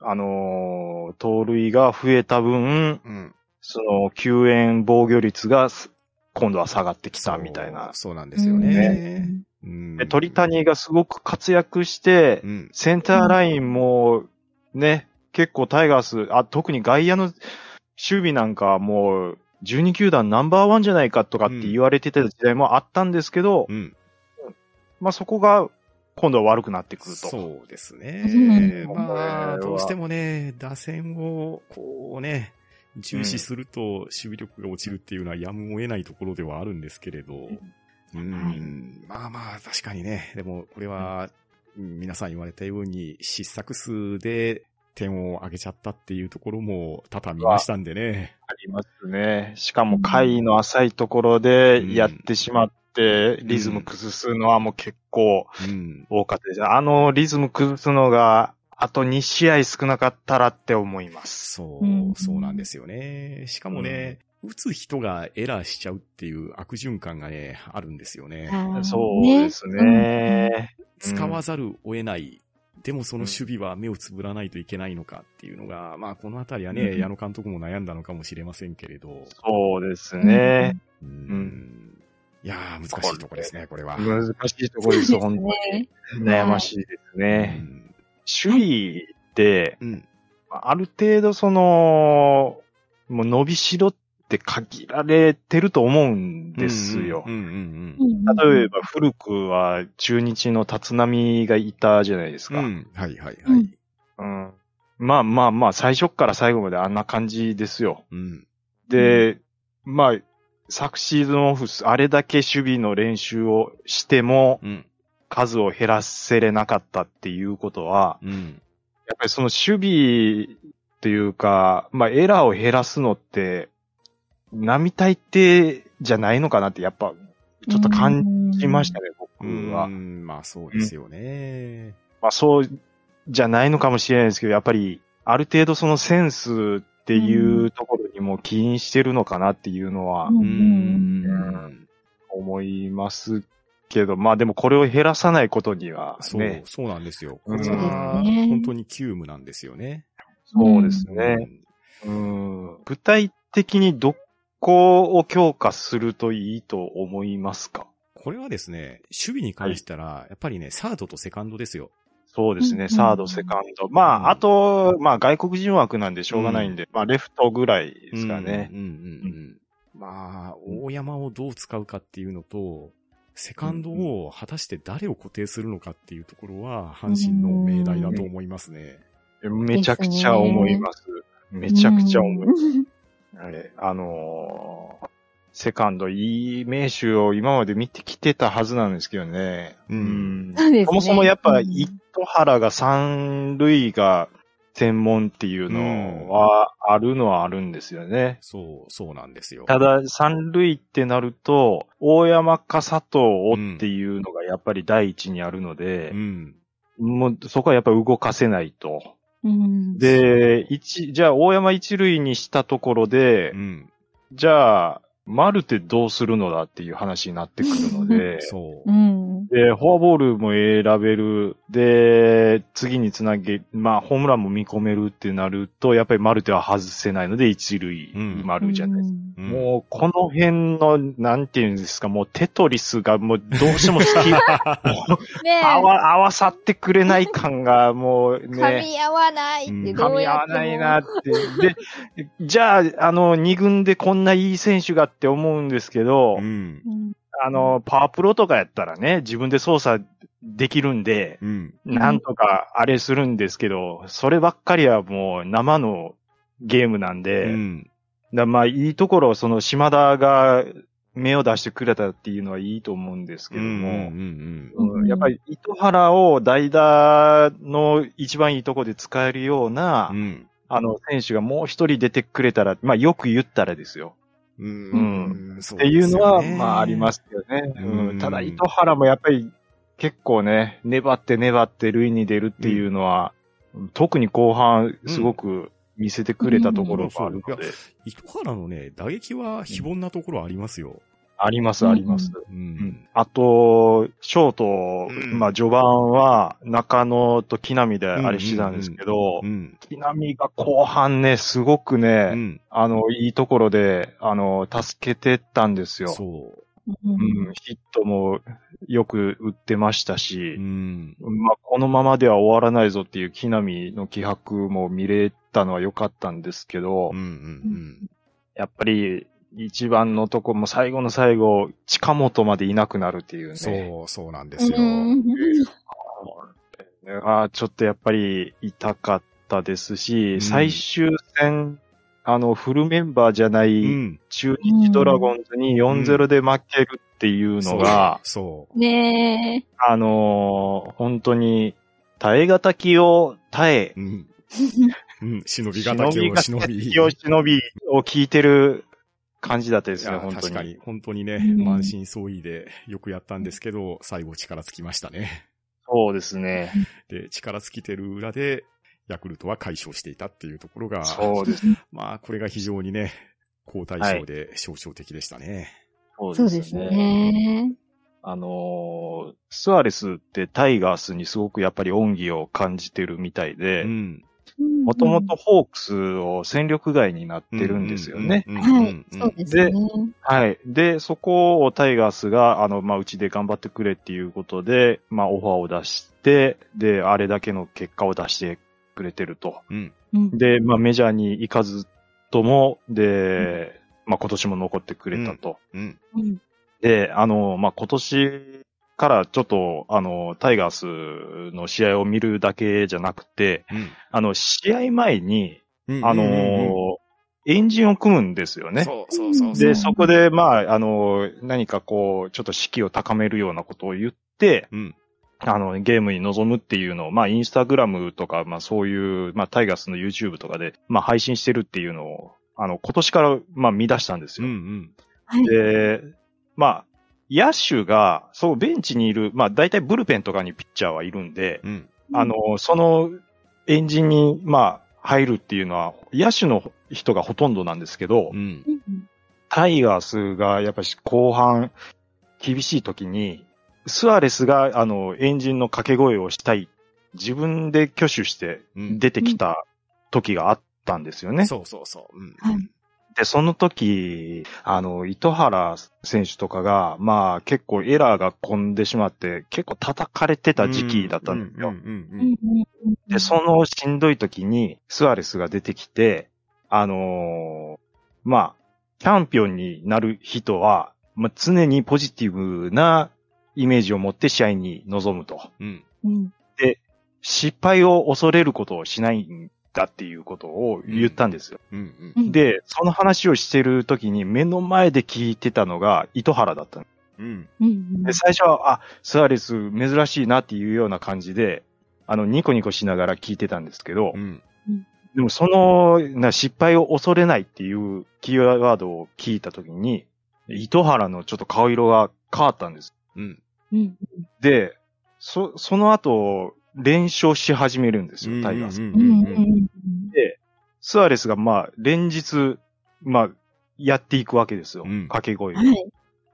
あのー盗塁が増えた分、うん。その、救援防御率がす今度は下がってきたみたいな。そうなんですよね。うんで鳥谷がすごく活躍してう、ん。センターラインも、ね、結構タイガース、あ、特に外野の守備なんかはもう、12球団ナンバーワンじゃないかとかって言われてた時代もあったんですけど、うん。まあそこが今度は悪くなってくると。そうですね。うんまあ、どうしてもね、打線を、こうね、重視すると守備力が落ちるっていうのはやむを得ないところではあるんですけれど、うん、まあまあ、確かにね、でもこれは、うん皆さん言われたように、失策数で点を上げちゃったっていうところも多々見ましたんでね。ありますね。しかも回の浅いところでやってしまって、リズム崩すのはもう結構うん。多かったです。あのリズム崩すのが、あと2試合少なかったらって思います。そう、うんそうなんですよね。しかもね、打つ人がエラーしちゃうっていう悪循環がね、あるんですよね。そうですね。使わざるを得ない。でもその守備は目をつぶらないといけないのかっていうのが、まあこのあたりはね、うん矢野監督も悩んだのかもしれませんけれど。そうですね。うんいやー、難しいとこですね、これは。難しいところです、本当ね。に。悩ましいですうね。ん守備って、うん。ある程度その、もう伸びしろって限られてると思うんですよ例えば古くは中日の立浪がいたじゃないですか。ん。はいはいはい。うんまあまあまあ、最初から最後まであんな感じですよ。うん。で、まあ、昨シーズンオフ、あれだけ守備の練習をしても、うん。数を減らせれなかったっていうことは、うん。やっぱりその守備っていうか、まあエラーを減らすのって、並大抵じゃないのかなって、やっぱ、ちょっと感じましたね、僕は。うんまあそうですよね。まあそうじゃないのかもしれないですけど、やっぱり、ある程度そのセンスっていうところにも起因してるのかなっていうのはうんうん。思いますけど、まあでもこれを減らさないことにはそうね、、そうなんですよ。こうん本当に急務なんですよね。そうですね。うん具体的にどこを強化するといいと思いますか？これはですね、守備に関したら、やっぱりね、サードとセカンドですよ。そうですね、うんサード、セカンド。まうんあ、あと、まあ外国人枠なんでしょうがないんで、まあレフトぐらいですかねうん。うんうんうん。まあ、大山をどう使うかっていうのと、セカンドを果たして誰を固定するのかっていうところは、阪神の命題だと思いますね。めちゃくちゃ思います。めちゃくちゃ重い。うんはいあのーセカンド、いい名手を今まで見てきてたはずなんですけどね。うんそうですねそもそもやっぱ、うん糸原が三塁が専門っていうのは、あるのはあるんですよね。そう、そうなんですよ。ただ、三塁ってなると、大山か佐藤っていうのがやっぱり第一にあるのでう、ん。もうそこはやっぱ動かせないと。うん。で、一、じゃあ大山一塁にしたところでう、ん。じゃあ、丸ってどうするのだっていう話になってくるので、そうう。ん。で、フォアボールも選べる。で、次につなげ、まあ、ホームランも見込めるってなると、やっぱりマルテは外せないので、一塁うん丸じゃないですか。うんもう、この辺の、なんていうんですか、もうテトリスがもうどうしても好き、ね合わ、合わさってくれない感がもうえ、ね、噛み合わないってうんど噛み合わうやっても。ないなって。で、じゃあ、あの、二軍でこんないい選手がって思うんですけど、うん。うん。あの、パワープロとかやったらね、自分で操作できるんで、うん。なんとかあれするんですけど、そればっかりはもう生のゲームなんで、うん。だまあいいところ、その島田が目を出してくれたっていうのはいいと思うんですけども、やっぱり糸原を代打の一番いいところで使えるような、うん。あの選手がもう一人出てくれたら、まあよく言ったらですよ。うん。っっていうのは、まあありま。すよね。ただ糸原もやっぱり結構ね、粘って粘って塁に出るっていうのは、特に後半すごく見せてくれたところがあるので、糸原のね、打撃は非凡なところありますよ。ありますあります。あと、ショート、うんまあ序盤は中野と木浪であれしてたんですけど、うん。木浪が後半ね、すごくね、うん。あの、いいところで、あの、助けてったんですよ。そう。うん、ヒットもよく打ってましたし、うん。まあ、このままでは終わらないぞっていう木浪の気迫も見れたのは良かったんですけど、うん。うん。やっぱり一番のとこも最後の最後、近本までいなくなるっていうね。そう、そうなんですよ。うんあーちょっとやっぱり痛かったですし、うん最終戦、あの、フルメンバーじゃなういん。中日ドラゴンズに4-0で負けるっていうのが、そねえ。あのー本当に、耐え難きを耐えう。、うん。うん。忍びがたきを忍び。を忍びを聞いてる感じだったですね、本当に。確かに、本当にね、うん満身創痍でよくやったんですけど、最後力尽きましたね。そうですね。で、力尽きてる裏で、ヤクルトは解消していたっていうところが、そうです。まあ、これが非常にね、好対象で象徴的でしたね。そうです。ね。あのースアレスってタイガースにすごくやっぱり恩義を感じてるみたいでう、ん。もともとホークスを戦力外になってるんですよね。はいうん。そうですね。はい。で、そこをタイガースが、あの、まあ、うちで頑張ってくれっていうことで、まあ、オファーを出して、で、あれだけの結果を出してくれてると。うん。うんで、まあ、メジャーに行かずとも、で、まあ、今年も残ってくれたと。うん。うんで、あの、まあ、今年からちょっと、あの、タイガースの試合を見るだけじゃなくて、あの、試合前に、うん。あの、うんエンジンを組むんですよね。そうそうそう。で、そこで、まあ、あの、何かこう、ちょっと士気を高めるようなことを言って、うん。あの、ゲームに臨むっていうのを、まあ、インスタグラムとか、まあ、そういう、まあ、タイガースの YouTube とかで、まあ、配信してるっていうのを、あの、今年から、まあ、見出したんですうん。よ。うん。はい。で、まあ、野手が、そう、ベンチにいる、まあ、大体ブルペンとかにピッチャーはいるんで、うん。あの、そのエンジンに、まあ、入るっていうのは、野手の人がほとんどなんですけど、うん。うんタイガースがやっぱり後半厳しい時に、スアレスがあのエンジンの掛け声をしたい、自分で挙手してうん。出てきた時があったんですよね。そうそうそう。うん。はいで、その時、あの、糸原選手とかが、まあ結構エラーが込んでしまって、結構叩かれてた時期だったんですよ。で、そのしんどい時に、スアレスが出てきて、あのーまあ、チャンピオンになる人は、まあ、常にポジティブなイメージを持って試合に臨むと。うん。うん失敗を恐れることをしないんだっていうことを言ったんですよ。うんうん。うんで、その話をしてる時に目の前で聞いてたのが糸原だったのうん。で、最初は、あ、スアレス珍しいなっていうような感じで、あの、ニコニコしながら聞いてたんですけど、うん。でもその、な失敗を恐れないっていうキーワードを聞いたときに、糸原のちょっと顔色が変わったんです。うん。うんで、そ、その後、連勝し始めるんですよ、タイガース。うんうんうんで、スアレスがまあ、連日、まあ、やっていくわけですよ。うん掛け声を。はい。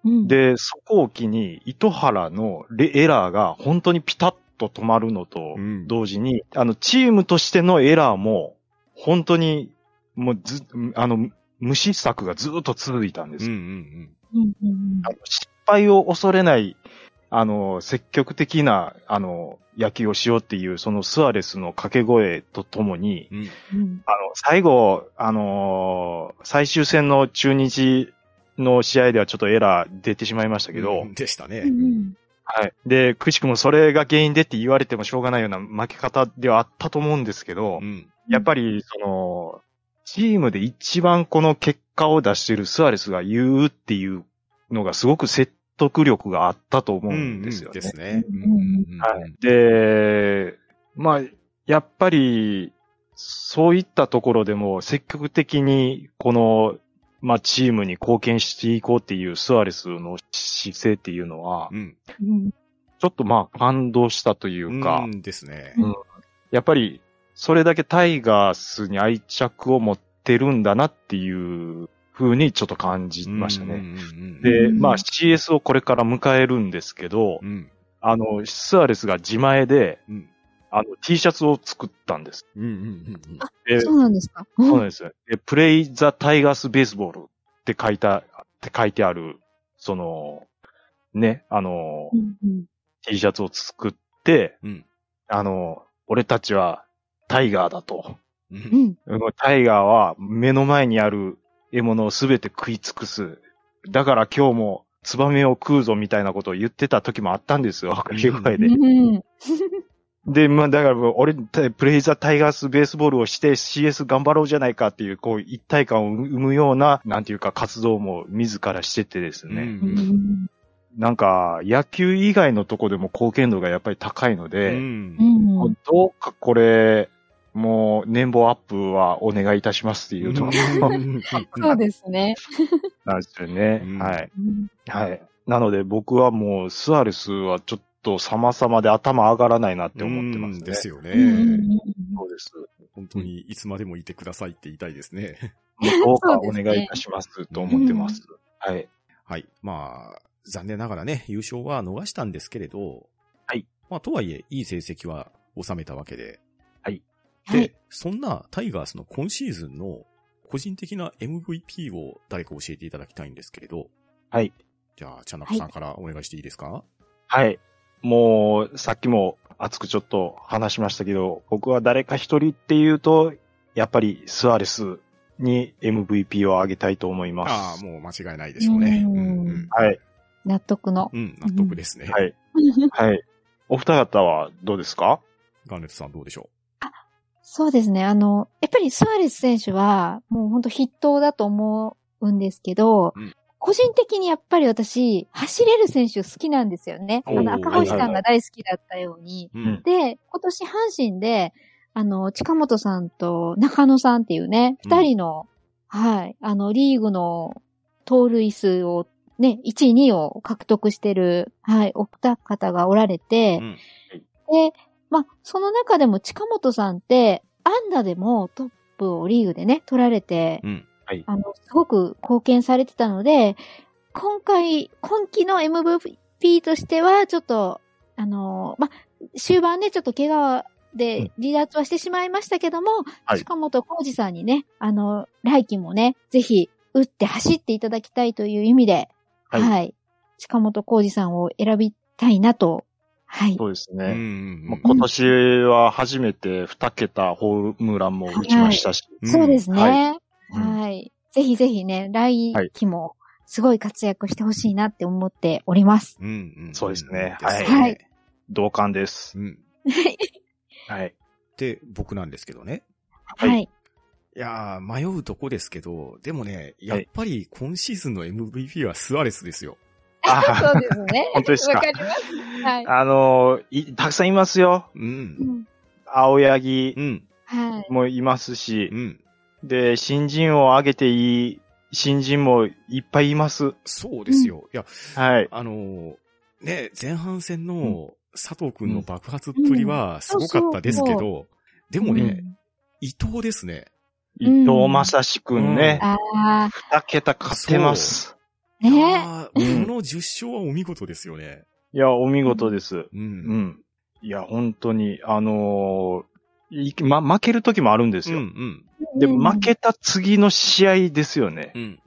うん、で、そこを機に、糸原のレエラーが本当にピタッと止まるのとうん同時に、あの、チームとしてのエラーも、本当に、もうず、あの、無失策がずっと続いたんです。うんうんうんうんあの失敗を恐れない、あの、積極的な、あの、野球をしようっていう、そのスアレスの掛け声とともに、うん。あの、最後、あのー最終戦の中日の試合ではちょっとエラー出てしまいましたけど、うんでしたね。うんはい。で、くしくもそれが原因でって言われてもしょうがないような負け方ではあったと思うんですけど、うん。やっぱり、その、チームで一番この結果を出しているスアレスが言うっていうのがすごく説得力があったと思うんですよね。ですね。で、まあ、やっぱり、そういったところでも積極的に、この、まあ、チームに貢献していこうっていうスアレスの姿勢っていうのは、うん。うんちょっとまあ、感動したというか、うんですね。うんやっぱり、それだけタイガースに愛着を持ってるんだなっていう風にちょっと感じましたね。で、うんまあ CS をこれから迎えるんですけど、うん。あの、スアレスが自前で、うん。あの、T シャツを作ったんです。うんうんうんでそうなんですか？そうなんですよ。で、プレイザタイガースベースボールって書いた、って書いてある、その、ね、あの、うんうん T シャツを作って、うん。あの、俺たちはタイガーだと。うんタイガーは目の前にある獲物をすべて食い尽くす。だから今日もツバメを食うぞみたいなことを言ってた時もあったんですよ。掛け声で。うんで、まあだから俺、プレイザータイガースベースボールをして CS 頑張ろうじゃないかっていう、こう一体感を生むような、なんていうか活動も自らしててですね。なんか野球以外のとこでも貢献度がやっぱり高いのうで、うんんどうかこれ、もう年俸アップはお願いいたしますっていうところそうですね。なんですよね。うんはい。うんはい。なので僕はもうスアレスはちょっと様々で頭上がらないなって思ってますね。ですよね。そうです。本当にいつまでもいてくださいって言いたいですね。もうどうかお願いいたしますと思ってます。はい。はい。まあ、残念ながらね、優勝は逃したんですけれど、はい。まあ、とはいえ、いい成績は収めたわけで。はいで、そんなタイガースの今シーズンの個人的な MVP を誰か教えていただきたいんですけれど。はい。じゃあ、チャナコさんからお願いしていいですか、はい。もう、さっきも熱くちょっと話しましたけど、僕は誰か一人っていうと、やっぱりスアレスに MVP をあげたいと思います。ああ、もう間違いないでしょうね。うんはい。納得の。うん、納得ですね。はい。はい。お二方はどうですか？ガンレットさんどうでしょそうですね。あの、やっぱりスアレス選手は、もう本当筆頭だと思うんですけど、うん個人的にやっぱり私、走れる選手好きなんですよね。あの、赤星さんが大好きだったように。で、今年阪神で、あの、近本さんと中野さんっていうね、うん二人の、はい、あの、リーグの盗塁数を、ね、1位、2位を獲得してる、はい、お二方がおられて、うんで、まあ、その中でも近本さんって、アンダでもトップをリーグでね、取られて、うん。あの、すごく貢献されてたので、今回、今季の MVP としては、ちょっと、あの、まあ、終盤ね、ちょっと怪我で離脱はしてしまいましたけども、はい近本浩二さんにね、あの、来季もね、ぜひ、打って走っていただきたいという意味で、ははいい。近本浩二さんを選びたいなと、はい。そうですね。うんうんもう今年は初めて2桁ホームランも打ちましたし、うんそうですね。ははいい。ぜひぜひね、来季もすごい活躍してほしいなって思っております。うんうん。そうですねはいはい同感です。うん。はい。で、僕なんですけどね。はいはい。いやー、迷うとこですけど、でもね、やっぱり今シーズンの MVP はスアレスですよ。あ そうですね。本当ですか？わかります。はい。あのい、たくさんいますよ。う。うんん。青柳うん。はい。もいますしう、ん。で、新人を挙げていい新人もいっぱいいます。そうですよ。いや、はい。あのーね、前半戦の佐藤くんの爆発っぷりはすごかったですけうんど、でもね、伊藤ですね。伊藤正史くんね。ああ、二桁勝ってます。いねやーうんこの10勝はお見事ですよね。いや、お見事です。う。うんん。いや、本当に、あのーいま、負ける時もあるんですうん、うよ。ん、で、うん負けた次の試合ですよね。うん。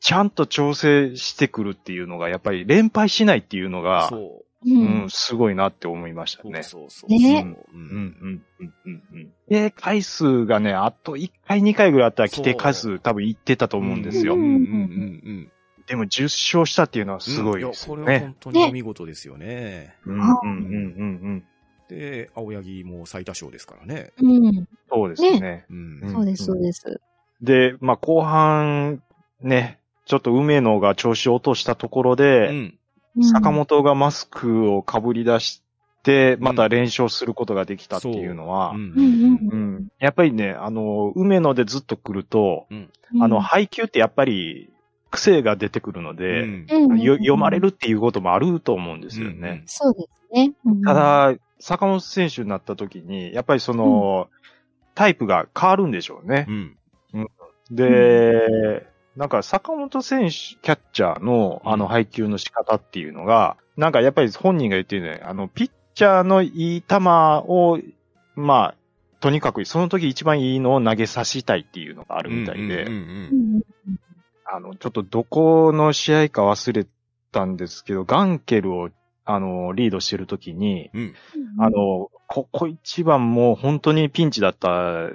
ちゃんと調整してくるっていうのが、やっぱり連敗しないっていうのが、そう。う。うんん、すごいなって思いましたそうね。そうそう。ねう。うんん、うん、うん、うん、うん。で、回数がね、あと1回、2回ぐらいあったら規定回数多分いってたと思うんですよ。うん、うん、うん、うん。でも10勝したっていうのはすごいですよね。うんいやこれは本当にお見事ですよね。うん、うん、うん、うん、うん。で、青柳も最多勝ですからね。うん。そうですね。うん。うんそうです、そうです。で、まあ、後半、ね、ちょっと梅野が調子を落としたところうで、ん。坂本がマスクを被り出して、また連勝することができたっていうのは、ううんうんん。うんやっぱりね、あの、梅野でずっと来ると、うん。あの、配球ってやっぱり癖が出てくるので、うん。読まれるっていうこともあると思うんですよね。そうですね。うん。た、だ、坂本選手になった時に、やっぱりその、タイプが変わるんでしょうね。う。ん。で、なんか坂本選手、キャッチャーのうん。あの配球の仕方っていうのが、なんかやっぱり本人が言ってるね、あの、ピッチャーのいい球を、まあ、とにかくその時一番いいのを投げさせたいっていうのがあるみたいで、あの、ちょっとどこの試合か忘れたんですけど、ガンケルを、あの、リードしてる時に、うん。うん。あ、の、ここ一番もう本当にピンチだった、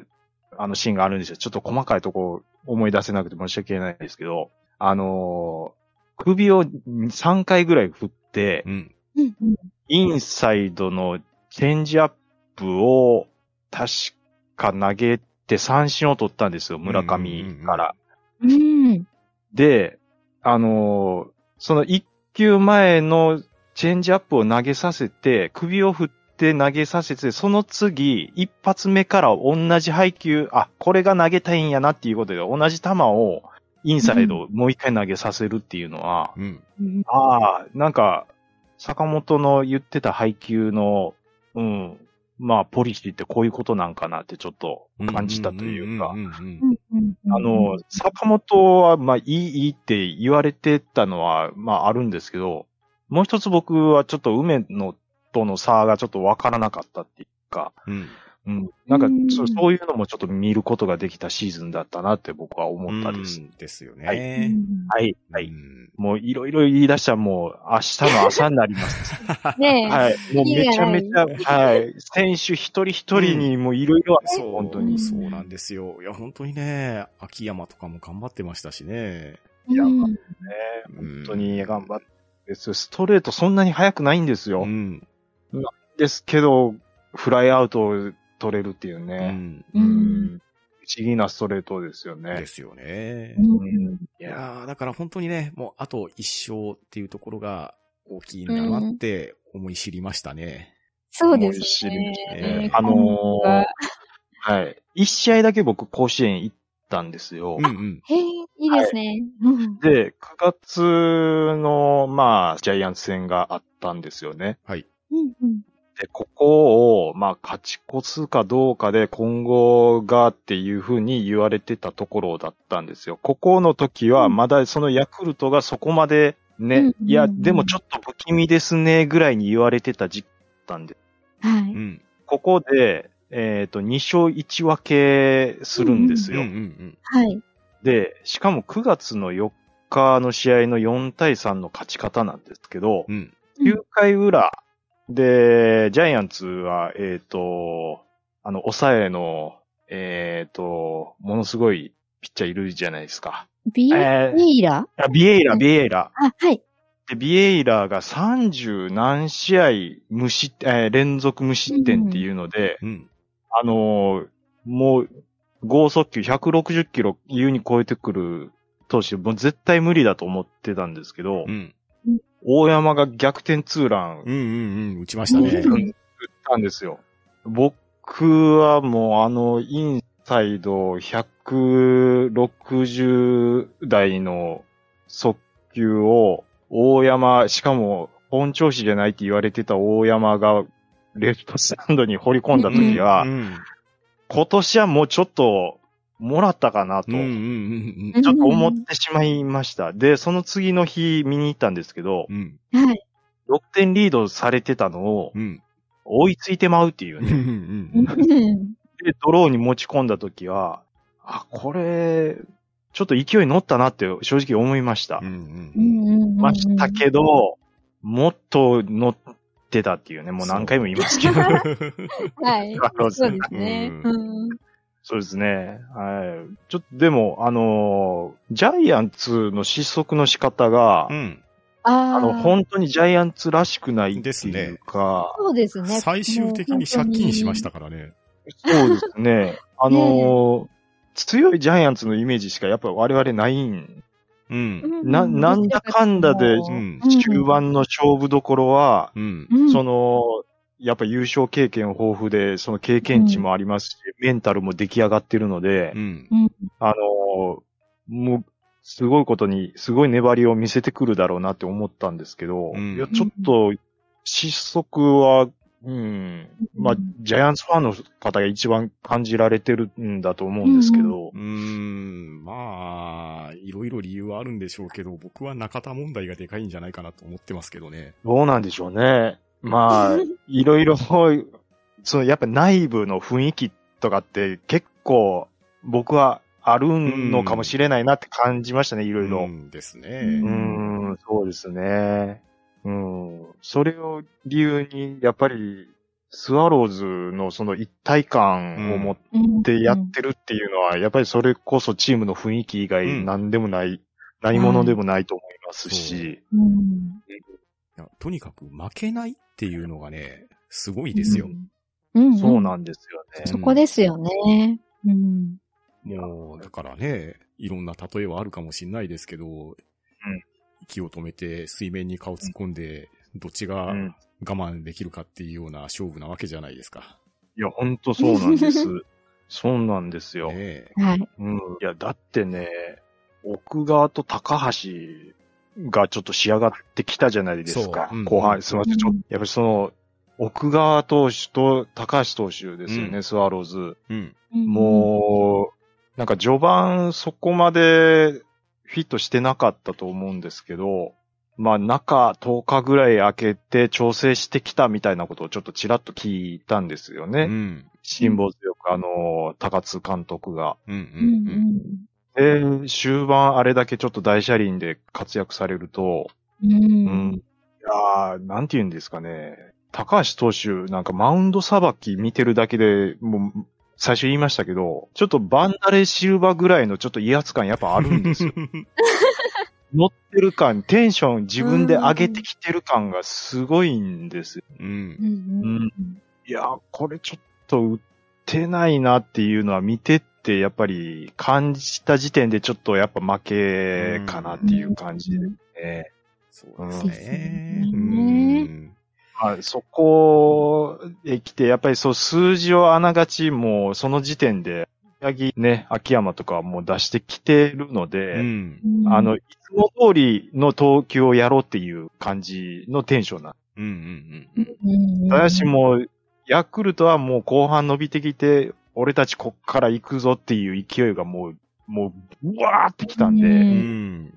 あのシーンがあるんですよ。ちょっと細かいとこ思い出せなくて申し訳ないですけど、あの、首を3回ぐらい振って、うん。うんうんインサイドのチェンジアップを確か投げて三振を取ったんですよ、村上から。うん。で、あのーその一球前のチェンジアップを投げさせて、首を振って投げさせて、その次、一発目から同じ配球、あ、これが投げたいんやなっていうことで、同じ球をインサイドもう一回投げさせるっていうのは、うん。うんああ、なんか、坂本の言ってた配球の、うん、まあ、ポリシーってこういうことなんかなってちょっと感じたというか。ん、んんうんうん。あの、坂本は、まあ、いい、いいって言われてたのは、まあ、あるんですけど、もう一つ僕はちょっと梅野との差がちょっとわからなかったっていうか、うん。うん。なんかうんそ、そういうのもちょっと見ることができたシーズンだったなって僕は思ったです。うんですよね。んはい、はい。うんもういろいろ言い出したらもう明日の朝になります。ねえ。はい。もうめちゃめちゃ、いいはい。選手一人一人にもういろいろ、そう、本当に。そうなんですよ。いや、本当にね、秋山とかも頑張ってましたしね。いやうんね、本当に頑張ってです。ストレートそんなに速くないんですよ。うん。ですけど、フライアウトを取れるっていううね。ん。ううんん。不思議なストレートですよでね。すよね。うん。いやーだから本当にね、もうあと一勝っていうところが大きいんだなって思い知りましたね。そうです思い知りましたねね。あのーははい。一試合だけ僕甲子園行ったんですよ。うんうん。へえ、いいですね。うんで、9月の、まあ、ジャイアンツ戦があったんですよね。はい。うんうんで、ここを、まあ、勝ち越すかどうかで今後がっていうふうに言われてたところだったんですよ。ここの時は、まだそのヤクルトがそこまでね、うんうんうんいや、でもちょっと不気味ですね、ぐらいに言われてた時期だったんで、はい。うん。ここで、えっ、と、2勝1分けするんですよ。うんうんうん。はい。で、しかも9月の4日の試合の4対3の勝ち方なんですけど、うん。9回裏で、ジャイアンツは、えっ、と、あの、抑えの、えっ、と、ものすごいピッチャーいるじゃないですか。ビえーエイラ？あビエイラ、ビエイラ。あ、はい。で、ビエイラが30何試合無失、えー連続無失点っていうので、うん。あのーもう、剛速球160キロ優に超えてくる投手、もう絶対無理だと思ってたんですけど、うん。大山が逆転ツーランうんうんうん。打ちましたね。うん打ったんですよ。僕はもうあのインサイド160台の速球を大山、しかも本調子じゃないって言われてた大山がレフトスタンドに掘り込んだ時は、うん今年はもうちょっともらったかなと、ちょっと思ってしまいました。で、その次の日見に行ったんですけど、うん。はい。6点リードされてたのをうん。追いついてまうっていうね。ん。で、ドローに持ち込んだ時は、あ、これ、ちょっと勢い乗ったなって正直思いました。うん。ましたけど、もっと乗ってたっていうね、もう何回も言いますけど。はい。そうですね。ううん。そうですね。はい。ちょっと、でも、あのージャイアンツの失速の仕方が、うん。ああ。あの、本当にジャイアンツらしくないってですねいうか、そうですね。最終的に借金しましたからね。そうですね。あのー強いジャイアンツのイメージしかやっぱ我々ないん。うん。な、なんだかんだで、うん。終盤の勝負どころは、うん。うん、その、やっぱ優勝経験豊富で、その経験値もありますし、メンタルも出来上がってるので、うん。あのーもう、すごいことに、すごい粘りを見せてくるだろうなって思ったんですけど、うんいや、ちょっと、失速は、うん、まあ、ジャイアンツファンの方が一番感じられてるんだと思うんですけど、うーん。まあ、いろいろ理由はあるんでしょうけど、僕は中田問題がでかいんじゃないかなと思ってますけどね。どうなんでしょうね。まあ、いろいろ、その、やっぱ内部の雰囲気とかって結構僕はあるのかもしれないなって感じましたね、いろいろ。うんですね。うーん、そうですね。うん。それを理由に、やっぱり、スワローズのその一体感を持っうんてやってるっていうのは、やっぱりそれこそチームの雰囲気以う外ん何でもない、何者でもないと思いますし。うんとにかく負けないっていうのがね、すごいですよ。うん。そうなんですよね。そこですよね。うん。もう、だからね、いろんな例えはあるかもしれないですけど、息を止めて水面に顔突っ込んで、どっちがうん我慢できるかっていうような勝負なわけじゃないですか。いや、ほんとそうなんです。そうなんですよ。ねえはい。うん。いや、だってね、奥川と高橋がちょっと仕上がってきたじゃないですか。そううん後半、すみません。ちょっとうん、やっぱりその、奥川投手と高橋投手ですよね、うんスワローズ。うん。もう、なんか序盤そこまでフィットしてなかったと思うんですけど、まあ中10日ぐらい空けて調整してきたみたいなことをちょっとちらっと聞いたんですよね。うん。辛抱強くあの、高津監督が。うん。う。うんん。で、終盤あれだけちょっと大車輪で活躍されると、うん。ううんん。いやー、なんて言うんですかね。高橋投手、なんかマウンドさばき見てるだけで、もう、最初言いましたけど、ちょっとバンダレシルバぐらいのちょっと威圧感やっぱあるんですよ。乗ってる感、テンション自分で上げてきてる感がすごいんですよ。うんう。ん。いやー、これちょっと打ってないなっていうのは見てって、やっぱり感じた時点でちょっとやっぱ負けかなっていう感じでね。そうですですね。ねうん。まあ、そこへ来て、やっぱりそう数字をあながちもうその時点で、八木ね、秋山とかはもう出してきてるのうで、ん。あの、いつも通りの投球をやろうっていう感じのテンションなんうん。うん。うん、ただしもう、ヤクルトはもう後半伸びてきて、俺たちこっから行くぞっていう勢いがもう、もう、うわーってきたんで、ううんん。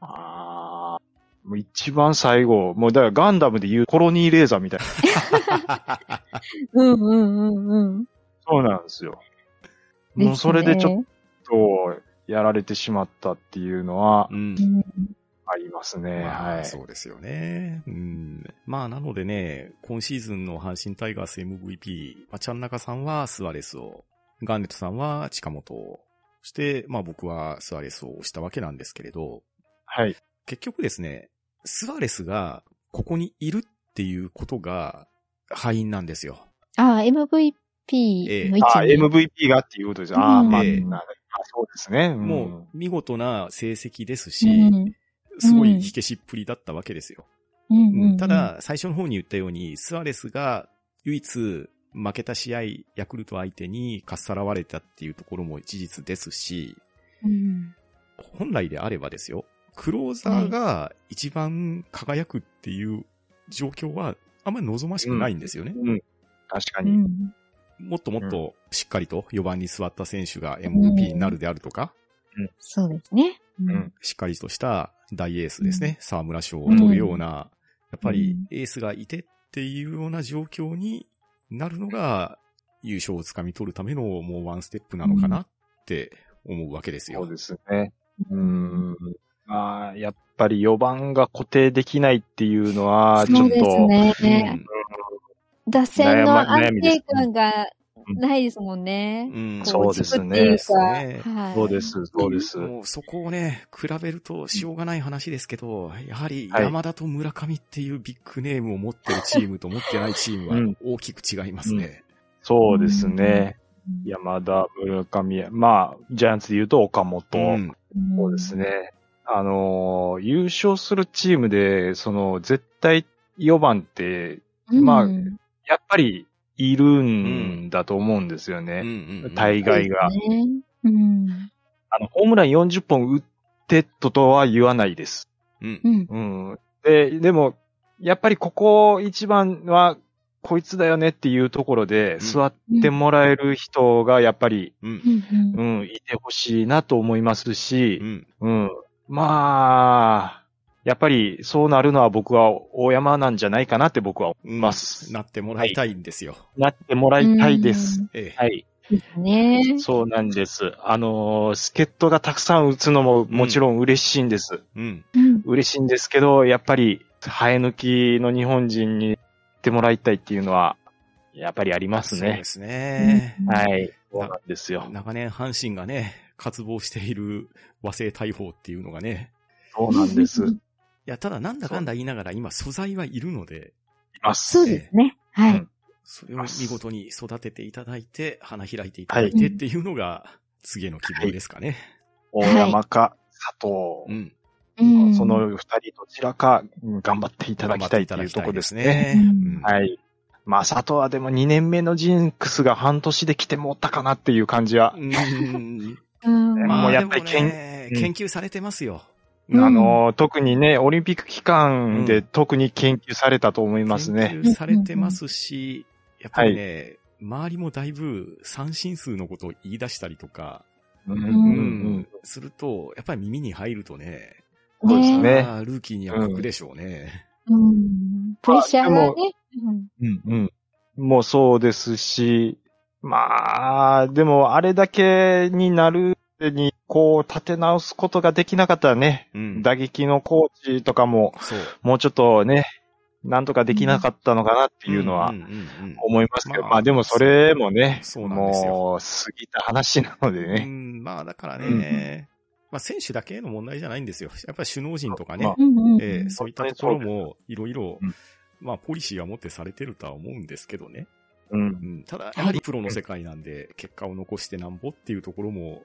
あーもう一番最後、もうだからガンダムで言うコロニーレーザーみたいな。うんうんうんうん。そうなんですよ。もうそれでちょっとやられてしまったっていうのはうんありますね。まあ、はい。そうですよね。うん。まあ、なのでね、今シーズンの阪神タイガース MVP、まあ、ちゃんなかさんはスアレスを、ガーネットさんは近本を、そして、まあ僕はスアレスを押したわけなんですけれど、はい。結局ですね、スアレスがここにいるっていうことが敗因なんですよ。ああ、MVP MVP の位あ、置に。MVP がっていうことです。ああ、うんまあ、えそうですね。んもう見事な成績ですし、うんすごい火消しっぷりだったわけですよ。うんうんうんた、だ、最初の方に言ったように、スアレスが唯一負けた試合、ヤクルト相手にかっさらわれたっていうところも事実ですし、うん本来であればですよ、クローザーが一番輝くっていう状況はあんまり望ましくないんですよね。うん。確かに。うんもっともっとしっかりと4番に座った選手が MVP になるであるとか、そうですね。ううん。しっかりとした大エースですね、沢村賞を取るような、やっぱりエースがいてっていうような状況になるのが、優勝をつかみ取るためのもうワンステップなのかなって思うわけですよ。そうですね。うん。まあ、やっぱり4番が固定できないっていうのは、ちょっそうですと、ね。打線の安定感がないですもんね。うんこそうですねそうですはいそうです、そうです。もうそこをね、比べるとしようがない話ですけど、やはりはい山田と村上っていうビッグネームを持ってるチームと持ってないチームは大きく違いますね。そうですね。うん山田、村上、まあ、ジャイアンツで言うと岡本。うんそうですね。あのー優勝するチームで、その、絶対4番って、うんまあやっぱりいるんだと思うんですようんね。うんうん大概が。あの、ホームラン40本打ってととは言わないです。うん。で、でも、やっぱりここ一番は、こいつだよねっていうところで、座ってもらえる人がやっぱり、うんうんいてほしいなと思いますうし、んうん。まあ、やっぱりそうなるのは僕は大山なんじゃないかなって僕は思います。なってもらいたいんですよ。なってもらいたいです。うんええはい。ですね。そうなんです。あのー、助っ人がたくさん打つのももちろん嬉しいんです。うん。うん嬉しいんですけど、やっぱり、生え抜きの日本人に行ってもらいたいっていうのは、やっぱりありますねそうで。すね。うんはい。そうなんですよ。長年阪神がね、渇望している和製大砲っていうのがね。そうなんです。いいや、ただなんだかんだ言いながら今素材はいるので、ます。そうですね。はいうん。それを見事に育てていただいて、花開いていただいてっていうのが、次への希望ですかね。大山か、佐藤。うん。うんその二人どちらかうん頑張っていただきたいというところですね。はい。まあ、佐藤はでも2年目のジンクスが半年で来てもったかなっていう感じは、うん。もうややっぱり研究されてますよ。うん。あの、特にね、オリンピック期間で特に研究されたと思いますね。研究されてますし、やっぱりね、周りもだいぶ三進数のことを言い出したりとか、うん。うん。ううん。すると、やっぱり耳に入るとね、そうですねルーキーには格でしょうね。うん。プレッシャーがね。うん。うんうん。もうそうですし、まあ、でもあれだけになるに、こう立て直すことができなかったらね、うん。打撃のコーチとかも、そう。もうちょっとね、なんとかできなかったのかなっていうのは思いますけど、まあまあでもそれもね、そうなんですよもう過ぎた話なのでうね。ん、まあだからね、うんまあ選手だけの問題じゃないんですよ。やっぱり首脳陣とかね、えーそういったところもいろいろうん、まあポリシーは持ってされてるとは思うんですけどね。うんう。ん、ただ、やはりプロの世界なんで、結果を残してなんぼっていうところも、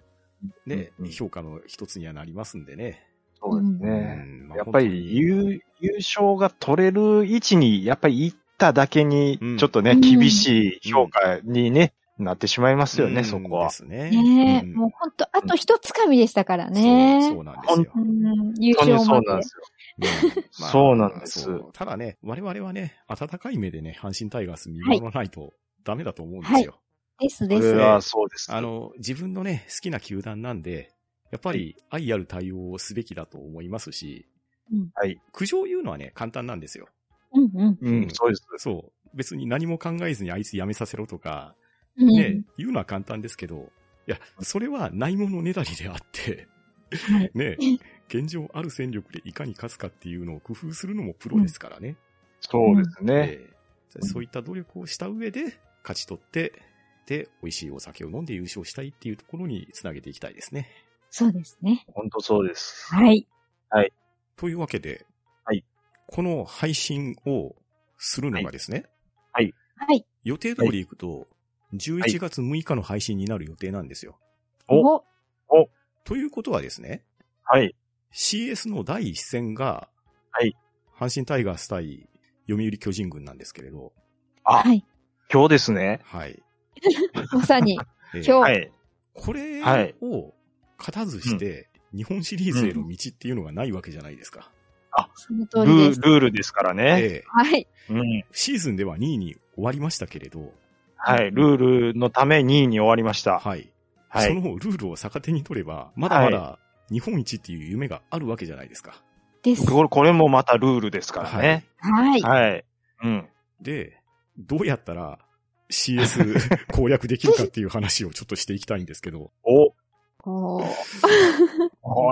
ね、うんうん評価の一つにはなりますんでね。そうですうね。んまあやっぱり優優勝が取れる位置に、やっぱり行っただけにうん、ちょっとね、うん厳しい評価にね、なってしまいますよね、うんそこはで。すね。ねえ、うんもう本当あと一つかみでしたからね。そうそうなんですよ。うん優勝までそうなんですよ。うん まあそうなんですただね、我々はね、温かい目でね、阪神タイガース見守らないとダメだと思うんですよ。ですです。これはそうです。あの、自分のね、好きな球団なんで、やっぱり愛ある対応をすべきだと思いますし、うんはい。苦情を言うのはね、簡単なんですよ。うんうん。うん、そうです。そう。別に何も考えずにあいつ辞めさせろとか、うんね、言うのは簡単ですけど、いや、それはないものねだりであって、はいね、現状ある戦力でいかに勝つかっていうのを工夫するのもプロですからね。そうですね。ええそういった努力をした上で勝ち取って、で、美味しいお酒を飲んで優勝したいっていうところにつなげていきたいですね。そうですね。本当そうです。はい。というわけで、はいこの配信をするのがですね、はい。予定通り行くと、11月6日の配信になる予定なんですよ。おおということはですね、はい。CS の第一戦が、はい。阪神タイガース対読売巨人軍なんですけれど、あ、はい。今日ですね。はい。まさに、えー今日はい。これはいを勝たずして、日本シリーズへの道っていうのがないわけじゃないですか。その通ルーりです。ルールですからね。ええはい。うん。シーズンでは2位に終わりましたけれど、はい。ルールのため2位に終わりました。はい。はい。そのルールを逆手に取れば、まだまだ日本一っていう夢があるわけじゃないですか。です。これこれもまたルールですからね。はい。はい。うん。で、どうやったら CS 攻略できるかっていう話をちょっとしていきたいんですけど、お、こ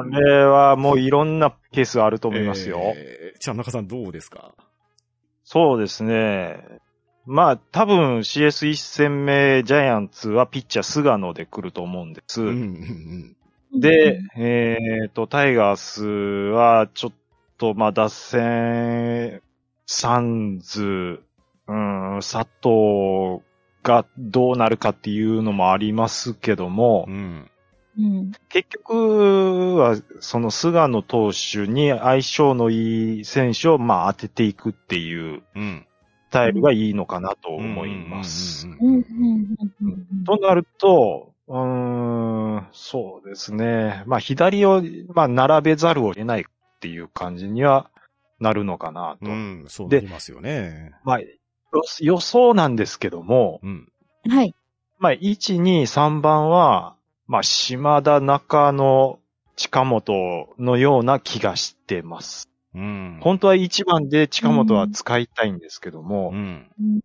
れはもういろんなケースあると思いますよ。えーじゃあ中さんどうですか？そうですね。まあ、多分 CS1 戦目ジャイアンツはピッチャー菅野で来ると思うんです。うんうんで、えっ、と、タイガースはちょっと、まあ、脱線、サンズ、うん、佐藤がどうなるかっていうのもありますけども、うん。結局は、その菅野投手に相性のいい選手を、まあ、当てていくっていううん。スタイルがいいのかなと思います。うんうん。うん。うん。となると、うーん、そうですね。まあ、左を、まあ、並べざるを得ないっていう感じにはなるのかなと。うん、そうなりますよね。まあ、予予想なんですけども、うん。はい。まあ、1、2、3番は、まあ、島田中野、近本のような気がしてます。うん。本当は1番で近本は使いたいんですけども、うん。うん。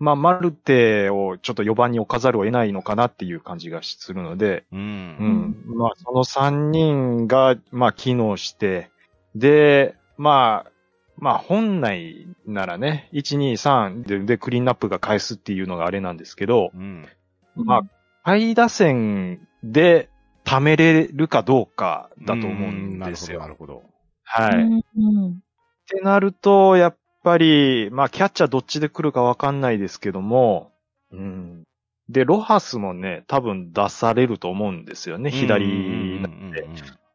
まあ、マルテをちょっと4番に置かざるを得ないのかなっていう感じがするので、う。うんん。まあ、その3人が、まあ、機能して、で、まあ、まあ、本来ならね、1、2、3で、で、クリーンナップが返すっていうのがあれなんですけど、うん。まあ、下位打線で貯めれるかどうかだと思うんですよ。なるほど、なるほど。はい。っうん。てなると、やっぱり、まあ、キャッチャーどっちで来るかわかんないですけども、うん。で、ロハスもね、多分出されると思うんですよね、左なんで。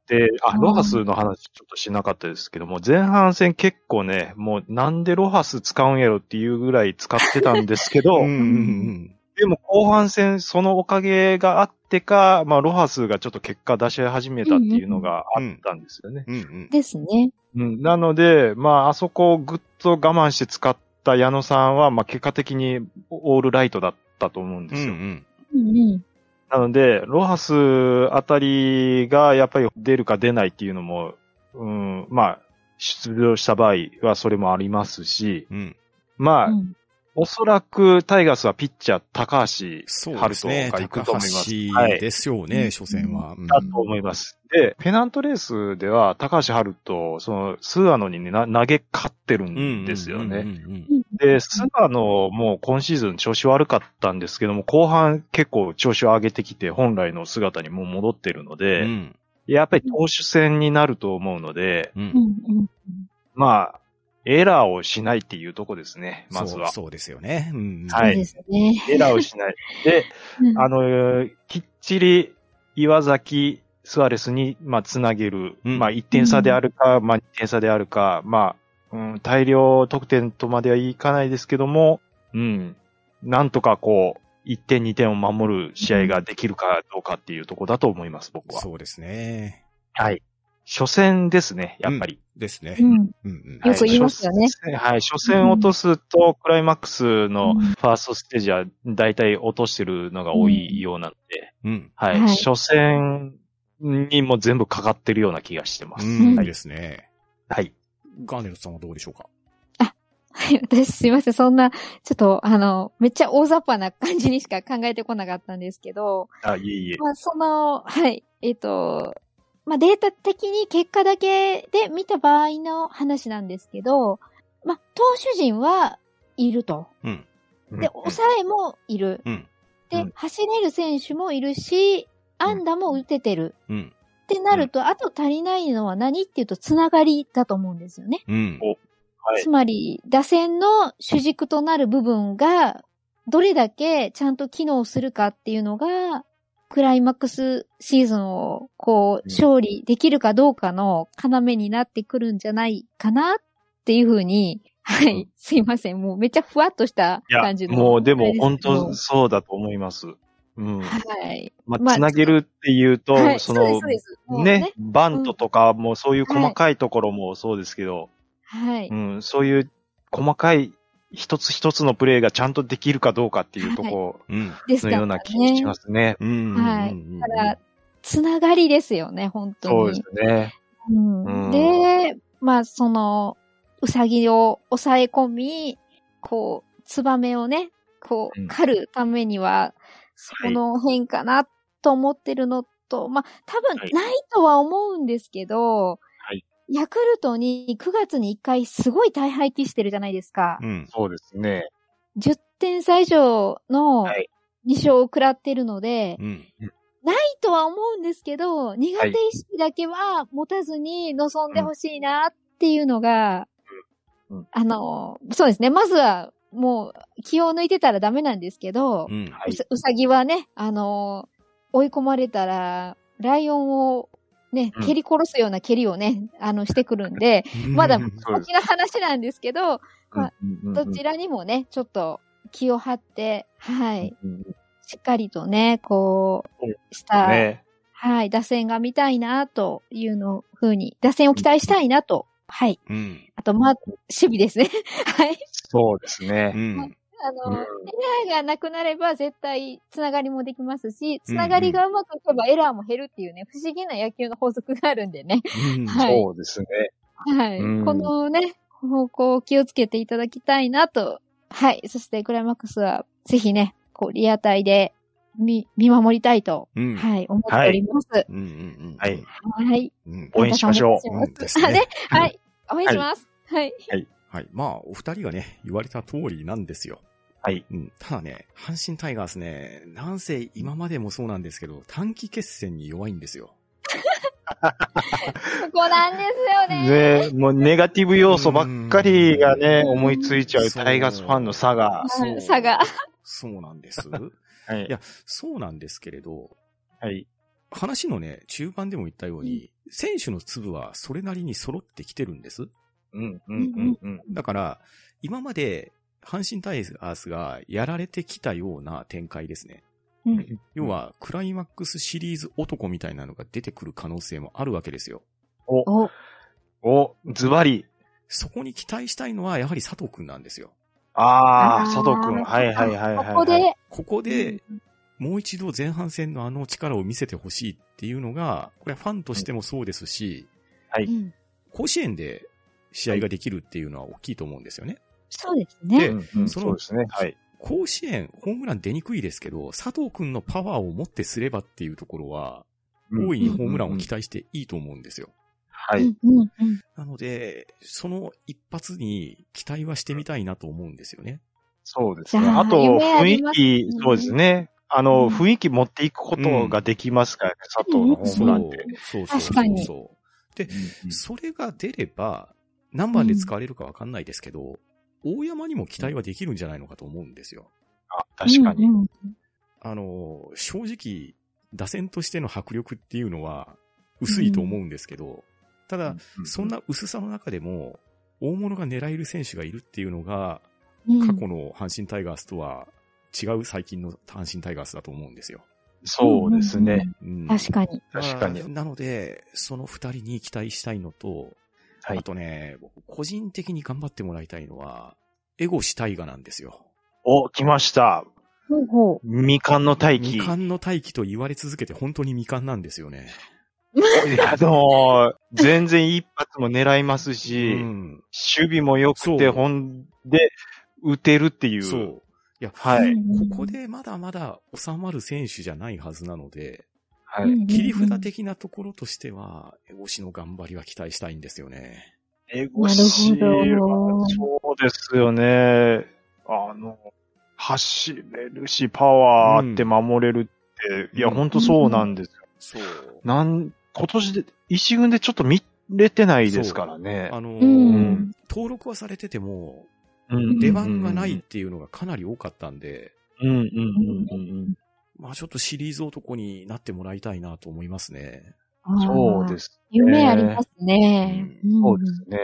で、あ、うんロハスの話ちょっとしなかったですけども、前半戦結構ね、もうなんでロハス使うんやろっていうぐらい使ってたんですけど、うんうんうんでも後半戦そのおかげがあってか、まあロハスがちょっと結果出し始めたっていうのがあったんですよね。うんうんですね。うん、なので、まああそこをぐっと我慢して使った矢野さんは、まあ結果的にオールライトだったと思うんですよ。うんうんうん。なので、ロハスあたりがやっぱり出るか出ないっていうのも、うん、まあ、出場した場合はそれもありますし、うん。まあ、うんおそらくタイガースはピッチャー高橋そう春人ですね。が行くと思います。高はい橋。ですよね、初戦は。うんだと思います。で、ペナントレースでは高橋春人、その、スアノにね、な投げ勝ってるんですよね。で、スアノも今シーズン調子悪かったんですけども、後半結構調子を上げてきて本来の姿にもう戻ってるのうで、ん。やっぱり投手戦になると思うので、うん。まあ、エラーをしないっていうとこですね、まずは。そうそうですよね。うんはいそうですね。エラーをしない。で、うんあの、きっちり岩崎、スアレスに、まあ、つなげる。うんまあ、1点差であるか、まあ、2点差であるか、まあ、うん、大量得点とまではいかないですけども、うん、なんとかこう、1点2点を守る試合ができるかどうかっていうところだと思います、僕は。そうですね。はい。初戦ですね、やっぱり。ですね。うん。うんうんよく言いますよね初戦はい。初戦落とすと、クライマックスのうんファーストステージは大体落としてるのが多いようなので、うん。はい。はい初戦にも全部かかってるような気がしてます。うん。はい。ですね。はい。ガーネルトさんはどうでしょうか？はい、私すいません。そんな、ちょっと、あの、めっちゃ大雑把な感じにしか考えてこなかったんですけど、あ、いえいえ。まあ、その、はい、えっ、と、まあ、データ的に結果だけで見た場合の話なんですけど、まあ、投手陣はいると。うん。で、抑えもいる。うん。で、うん走れる選手もいるし、安打も打ててる。うん。ってなると、あと足りないのは何っていうと、つながりだと思うんですよね。うん。はいつ。まり、打線の主軸となる部分が、どれだけちゃんと機能するかっていうのが、クライマックスシーズンをこう、うん勝利できるかどうかの要になってくるんじゃないかなっていうふうに、はうんい、すいません。もうめっちゃふわっとした感じ、の。もうでも本当そうだと思います。うん。はい。まあ、まあつなげるっていうと、はい、そのそうです、そうです。もうね、バントとかもそういう細かいところもそうですけど、はい。うん、そういう細かい一つ一つのプレーがちゃんとできるかどうかっていうとこうん。ですからろのような気がしね。ますね。うん。はいうんだから、つながりですよね、本当に。そうですね。うんうんで、まあ、その、うさぎを抑え込み、こう、ツバメをね、こうんう、狩るためには、そこの辺かなと思ってるのと、まあ、多分はいないとは思うんですけど、はいヤクルトに9月に1回すごい大敗期してるじゃないですか。うん。そうですね。10点差以上のはい2勝を食らってるので、うん。ないとは思うんですけど、苦手意識だけは持たずに臨んでほしいなっていうのが、うんうんあの、そうですね。まずは、もう、気を抜いてたらダメなんですけど、うん。はいうさうさぎはね、あの、追い込まれたら、ライオンをねうん、蹴り殺すような蹴りをね、あの、してくるんで、まだ先の話なんですけど、まあうん。うん。うんどちらにもね、ちょっと気を張って、はい、うん。うん。しっかりとね、こう、した、ね。はい、打線が見たいな、というのふうに、打線を期待したいなと。はい。うん。あと、まあ、守備ですね。はい。そうですうね。ん。あの、うんエラーがなくなれば絶対つながりもできますし、つながりがうまくいけばエラーも減るっていうね、不思議な野球の法則があるんでね。うんはいそうですね。はい。うんこのね、方向を気をつけていただきたいなと。はい。そしてクライマックスは、ぜひね、こう、リアタイで見、見守りたいと、うん。はい、思っております。うんうんうん。はい。応援しましょうお願いしますうんですねあね。はい。応援します。はい。はい。まあ、お二人がね、言われた通りなんですよ。はい。うん。ただね、阪神タイガースね、なんせ今までもそうなんですけど、短期決戦に弱いんですよ。そこなんですよね。ねもうネガティブ要素ばっかりがね、うん思いついちゃうタイガースファンの差が。はい差が。そうなんです。はいいやそうなんですけれど、はい。話のね、中盤でも言ったように、選手の粒はそれなりに揃ってきてるんです。うん、うん、うん、うん。だから、今まで阪神タイガースがやられてきたような展開ですね。うん要は、クライマックスシリーズ男みたいなのが出てくる可能性もあるわけですよ。お、お、ズバリ。そこに期待したいのは、やはり佐藤くんなんですよ。ああ、佐藤くん。はい、はい、はい、はい。ここで、ここで、もう一度前半戦のあの力を見せてほしいっていうのが、これはファンとしてもそうですし、はいうん甲子園で試合ができるっていうのは大きいと思うんですよね。そうですうね。ん、うん、そのそうですね。はい。甲子園、ホームラン出にくいですけど、佐藤くんのパワーを持ってすればっていうところは、大いにホームランを期待していいと思うんですよ。はい。うんうんうんなので、その一発に期待はしてみたいなと思うんですよね。そうですね。ああと、雰囲気、そうですね。あの、うん雰囲気持っていくことができますからね、佐藤のホーそうムランって。そうそう確かにそう。で、うんそれが出れば、何番で使われるかわかんないですけど、大山にも期待はできるんじゃないのかと思うんですよ。あ、確かに。うんうんあの、正直、打線としての迫力っていうのは薄いと思うんですけど、ただ、うんそんな薄さの中でも、大物が狙える選手がいるっていうのが、うん過去の阪神タイガースとは違う最近の阪神タイガースだと思うんですよ。そうですね。うん確かに。確かになので、その二人に期待したいのと、はいあとね、僕個人的に頑張ってもらいたいのは、エゴシタイガなんですよ。お、来ました。ほうほう未完の大気。未完の大気と言われ続けて本当に未完なんですよね。いや、でも、全然一発も狙いますし、うん。守備も良くて、ほんで、打てるっていう。そう。いや、はい。うんここでまだまだ収まる選手じゃないはずなので、はい。うん切り札的なところとしては、エゴシの頑張りは期待したいんですよね。エゴシなるほどそうですよね。あの、走れるし、パワーあって守れるって、いや、うんほんとそうなんですよ。そう。なん、今年で、一軍でちょっと見れてないですからね。あのーうん登録はされてても、うん出番がないっていうのがかなり多かったんで、うんうんうんうんまあちょっとシリーズ男になってもらいたいなと思いますね。うん。そうですす。夢ありますね。んそうですね。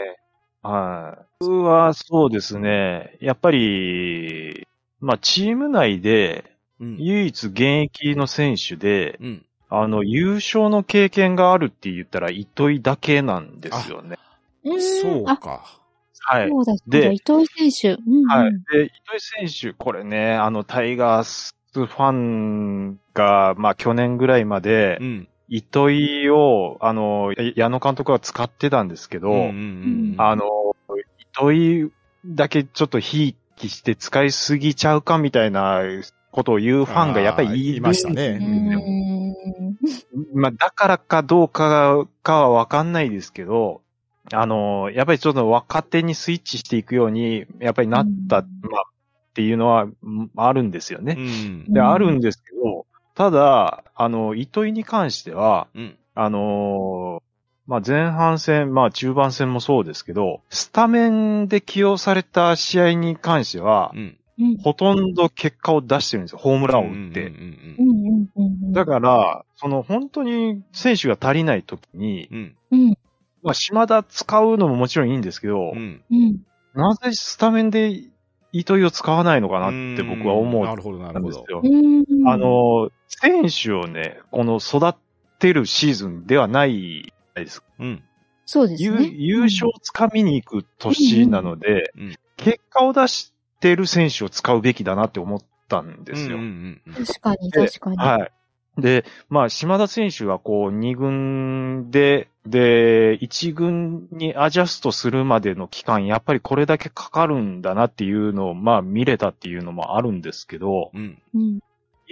はい。僕はそうですね。やっぱり、まあ、チーム内で、うん。唯一現役の選手で、うん。あの、優勝の経験があるって言ったら、糸井だけなんですよね。うんあ、そうか。はい。そうだ、そうでだ、伊藤選手。うんうんはい。で、糸井選手、これね、あの、タイガースファンが、まあ、去年ぐらいまでう、ん。糸井を、あの、矢野監督は使ってたんですけど、うんうんうん。あの、糸井だけちょっとひいきして使いすぎちゃうかみたいなことを言うファンがやっぱりいいましたうね。んまあ、だからかどうかかはわかんないですけど、あの、やっぱりちょっと若手にスイッチしていくように、やっぱりなった、うんまあ、っていうのは、うんあるんですよね。うん。で、うんあるんですけど、ただ、あの、糸井に関しては、うん。あのーまあ、前半戦、まあ、中盤戦もそうですけど、スタメンで起用された試合に関しては、うん。うんほとんど結果を出してるんですよ。ホームランを打って。だから、その本当に選手が足りない時に、うん。うんまあ、島田使うのももちろんいいんですけど、うん。うんなぜスタメンで糸井を使わないのかなって僕は思うなるほど、なるほど。んですよ。うんあの、選手をね、この育てるシーズンではないです。うん。優そうですね。優勝をつかみに行く年なので、うんうん結果を出してる選手を使うべきだなって思ったんですよ。うんうんうん確かに、で確かに。はい。で、まあ、島田選手がこう、2軍で、で、1軍にアジャストするまでの期間、やっぱりこれだけかかるんだなっていうのを、まあ、見れたっていうのもあるんですけど、うん。うん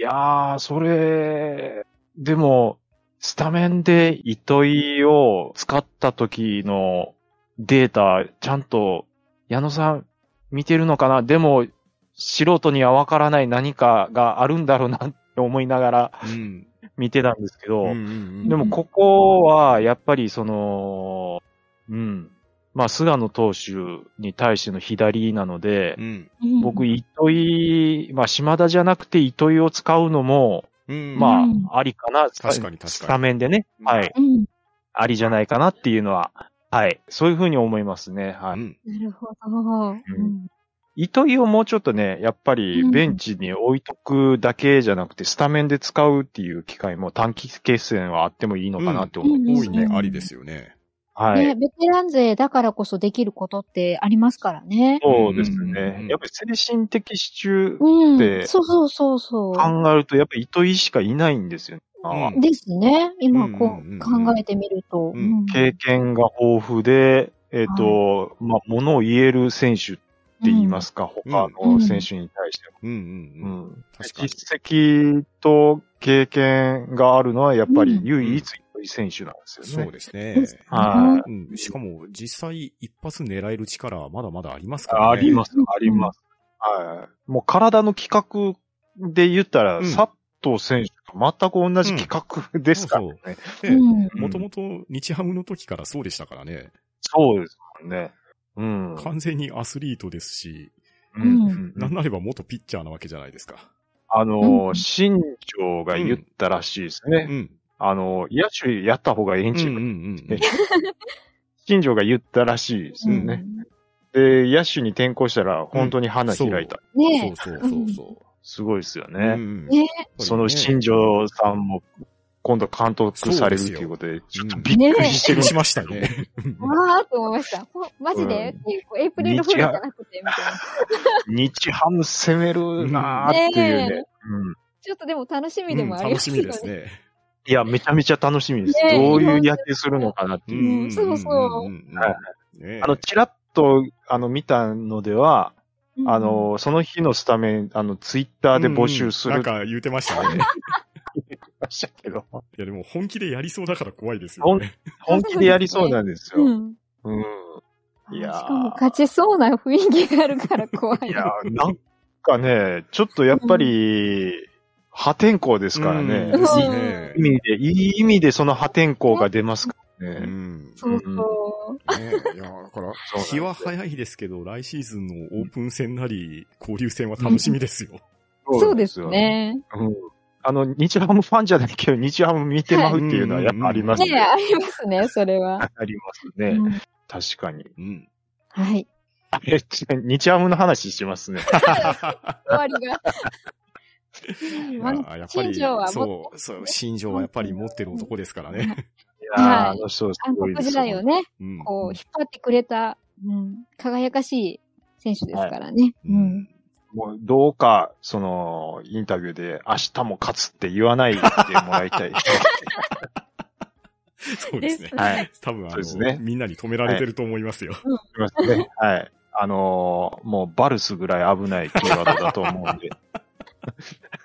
いやー、それ、でも、スタメンで糸井を使った時のデータ、ちゃんと、矢野さん見てるのかな？でも、素人にはわからない何かがあるんだろうなって思いながらうん。見てたんですけど、うんうんうんでもここは、やっぱりその、うん。まあ、菅野投手に対しての左なので、うん。うん僕、糸井、まあ、島田じゃなくて糸井を使うのも、うん。まあ、うんありかな。確かに確かにスタメンでね。うんはい。うん。ありじゃないかなっていうのは、はい。そういうふうに思いますね。はい。うん。なるほど。うん糸井をもうちょっとね、やっぱりうんベンチに置いとくだけじゃなくて、スタメンで使うっていう機会も短期決戦はあってもいいのかなって思いますね。大いにありですよね。はい。ね、ベテラン勢だからこそできることってありますからね。そうですうんうんうんね。やっぱり精神的支柱うんで。そうそうそうそう。考えると、やっぱり糸井しかいないんですよ。あうんですね。今こうんうんうんう考えてみると。うんうん経験が豊富で、えっ、と、まあ、ものを言える選手って言いますか、他の選手に対してうんうんううん。実績と経験があるのはやっぱりうん唯一選手なんですよね。そうですね。はうん。しかも、実際、一発狙える力はまだまだありますからね。ありますうん、あります。はい。もう体の規格で言ったら、うん佐藤選手と全く同じ規格ですからね。もともと日ハムの時からそうでしたからね。そうですもんね。うん。完全にアスリートですし、うんなんなれば元ピッチャーなわけじゃないですか。あのう、ん新庄が言ったらしいですね。うん。あの、野手やった方がええんちゅうかうんうんうん。新庄が言ったらしいですよね。で、野手に転向したら本当に花開いた。ねそうそうそうそう。すごいですようね。んねその新庄さんも今度監督されるということで、ちょっとびっくりしてる。しましたね。わーって思いました。ほマジで、うんエイプリルフールじゃなくて、みたいな。日ハム攻めるなーっていうね。ねうんちょっとでも楽しみでうんもありますよね。楽しみですね。いや、めちゃめちゃ楽しみです。ねどういう野球するのかなっていう。んそうそうんんんはねあの、ちらっと、あの、見たのでは、うんあ、の、その日のスタメン、あの、ツイッターで募集するうんなんか言ってましたね。ましたけど、いやでも本気でやりそうだから怖いですよね。本気でやりそうなんですよ。うん。うん。いやーしかも勝ちそうな雰囲気があるから怖い。いやー、なんかね、ちょっとやっぱり、破天荒ですからね。うんいいね意味で、いい意味でその破天荒が出ますからうね。ん。そうそう。ねいや、だから、日は早いですけど、来シーズンのオープン戦なり、交流戦は楽しみですよ。そうです。ね。うん。あの、日ハムファンじゃないけど、日ハム見てまうっていうのはやっぱありますね。ねありますね、それは。ありますね。うん確かに。うん。はい。あれ、日ハムの話しますね。終わりが。ややっぱり、そう、そう、新庄はやっぱり持ってる男ですからね。はいあの人す暗ごいです黒時代をね、うん。こう、引っ張ってくれた、うん、輝かしい選手ですからね。ううんん。もう、どうか、その、インタビューで、明日も勝つって言わないでもらいたい。そうですね。はい。多分あそうですねの、みんなに止められてると思いますよ。すい。はい。あのーもう、バルスぐらい危ないキーワードだと思うんで。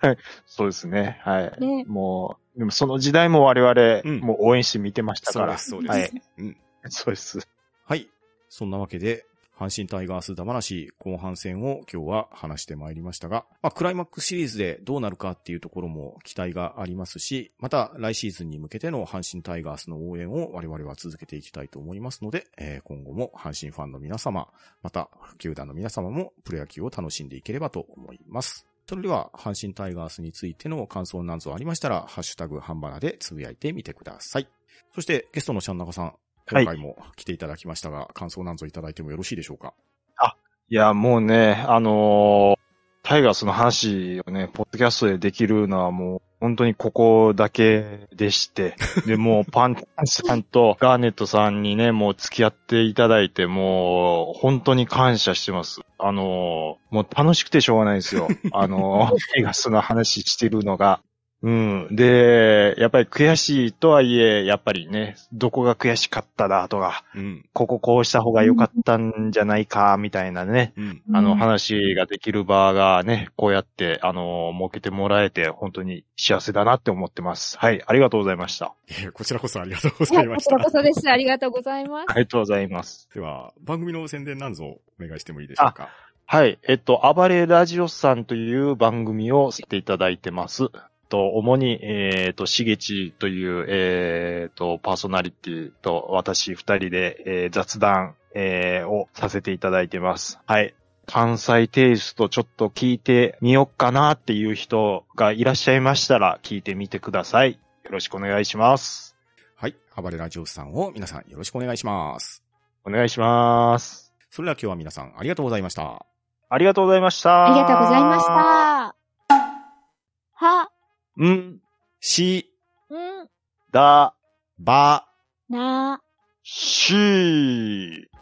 はいそうですね。はい。ねもう、でもその時代も我々、うんもう応援して見てましたから。そうです、そうです。はい。うん。そうです。はい。そんなわけで、阪神タイガースダマなし後半戦を今日は話してまいりましたが、まあ、クライマックスシリーズでどうなるかっていうところも期待がありますし、また来シーズンに向けての阪神タイガースの応援を我々は続けていきたいと思いますので、えー今後も阪神ファンの皆様、また球団の皆様もプロ野球を楽しんでいければと思います。それでは、阪神タイガースについての感想なんぞありましたら、ハッシュタグハンバナでつぶやいてみてください。そして、ゲストのシャンナカさん、はい今回も来ていただきましたが、感想なんぞいただいてもよろしいでしょうか？いや、もうね、あのータイガースの話をね、ポッドキャストでできるのはもう、本当にここだけでして、で、もうパンタンさんとガーネットさんにね、もう付き合っていただいて、もう、本当に感謝してます。あのーもう楽しくてしょうがないですよ。あのー タイガースの話してるのが。うん。で、やっぱり悔しいとはいえ、やっぱりね、どこが悔しかっただとか、うん。こここうした方が良かったんじゃないか、みたいなね、うん。あの、うん話ができる場がね、こうやって、あの、設けてもらえて、本当に幸せだなって思ってます。はい、ありがとうございました。えーこちらこそありがとうございましたこちらこ。そです。ありがとうございます。ありがとうございます。では、番組の宣伝なんぞお願いしてもいいでしょうか？はい、えっと、暴れラジオさんという番組をさせていただいてます。と、主に、えっと、しげちという、えっと、パーソナリティと私二人で、えー雑談、えーをさせていただいてます。はい。関西テイストちょっと聞いてみよっかなっていう人がいらっしゃいましたら聞いてみてください。よろしくお願いします。はい。暴れラジオスさんを皆さんよろしくお願いします。お願いします。それでは今日は皆さんありがとうございました。ありがとうございました。ありがとうございまし。た。は、ん、し、ん、だ、ば、な、しー。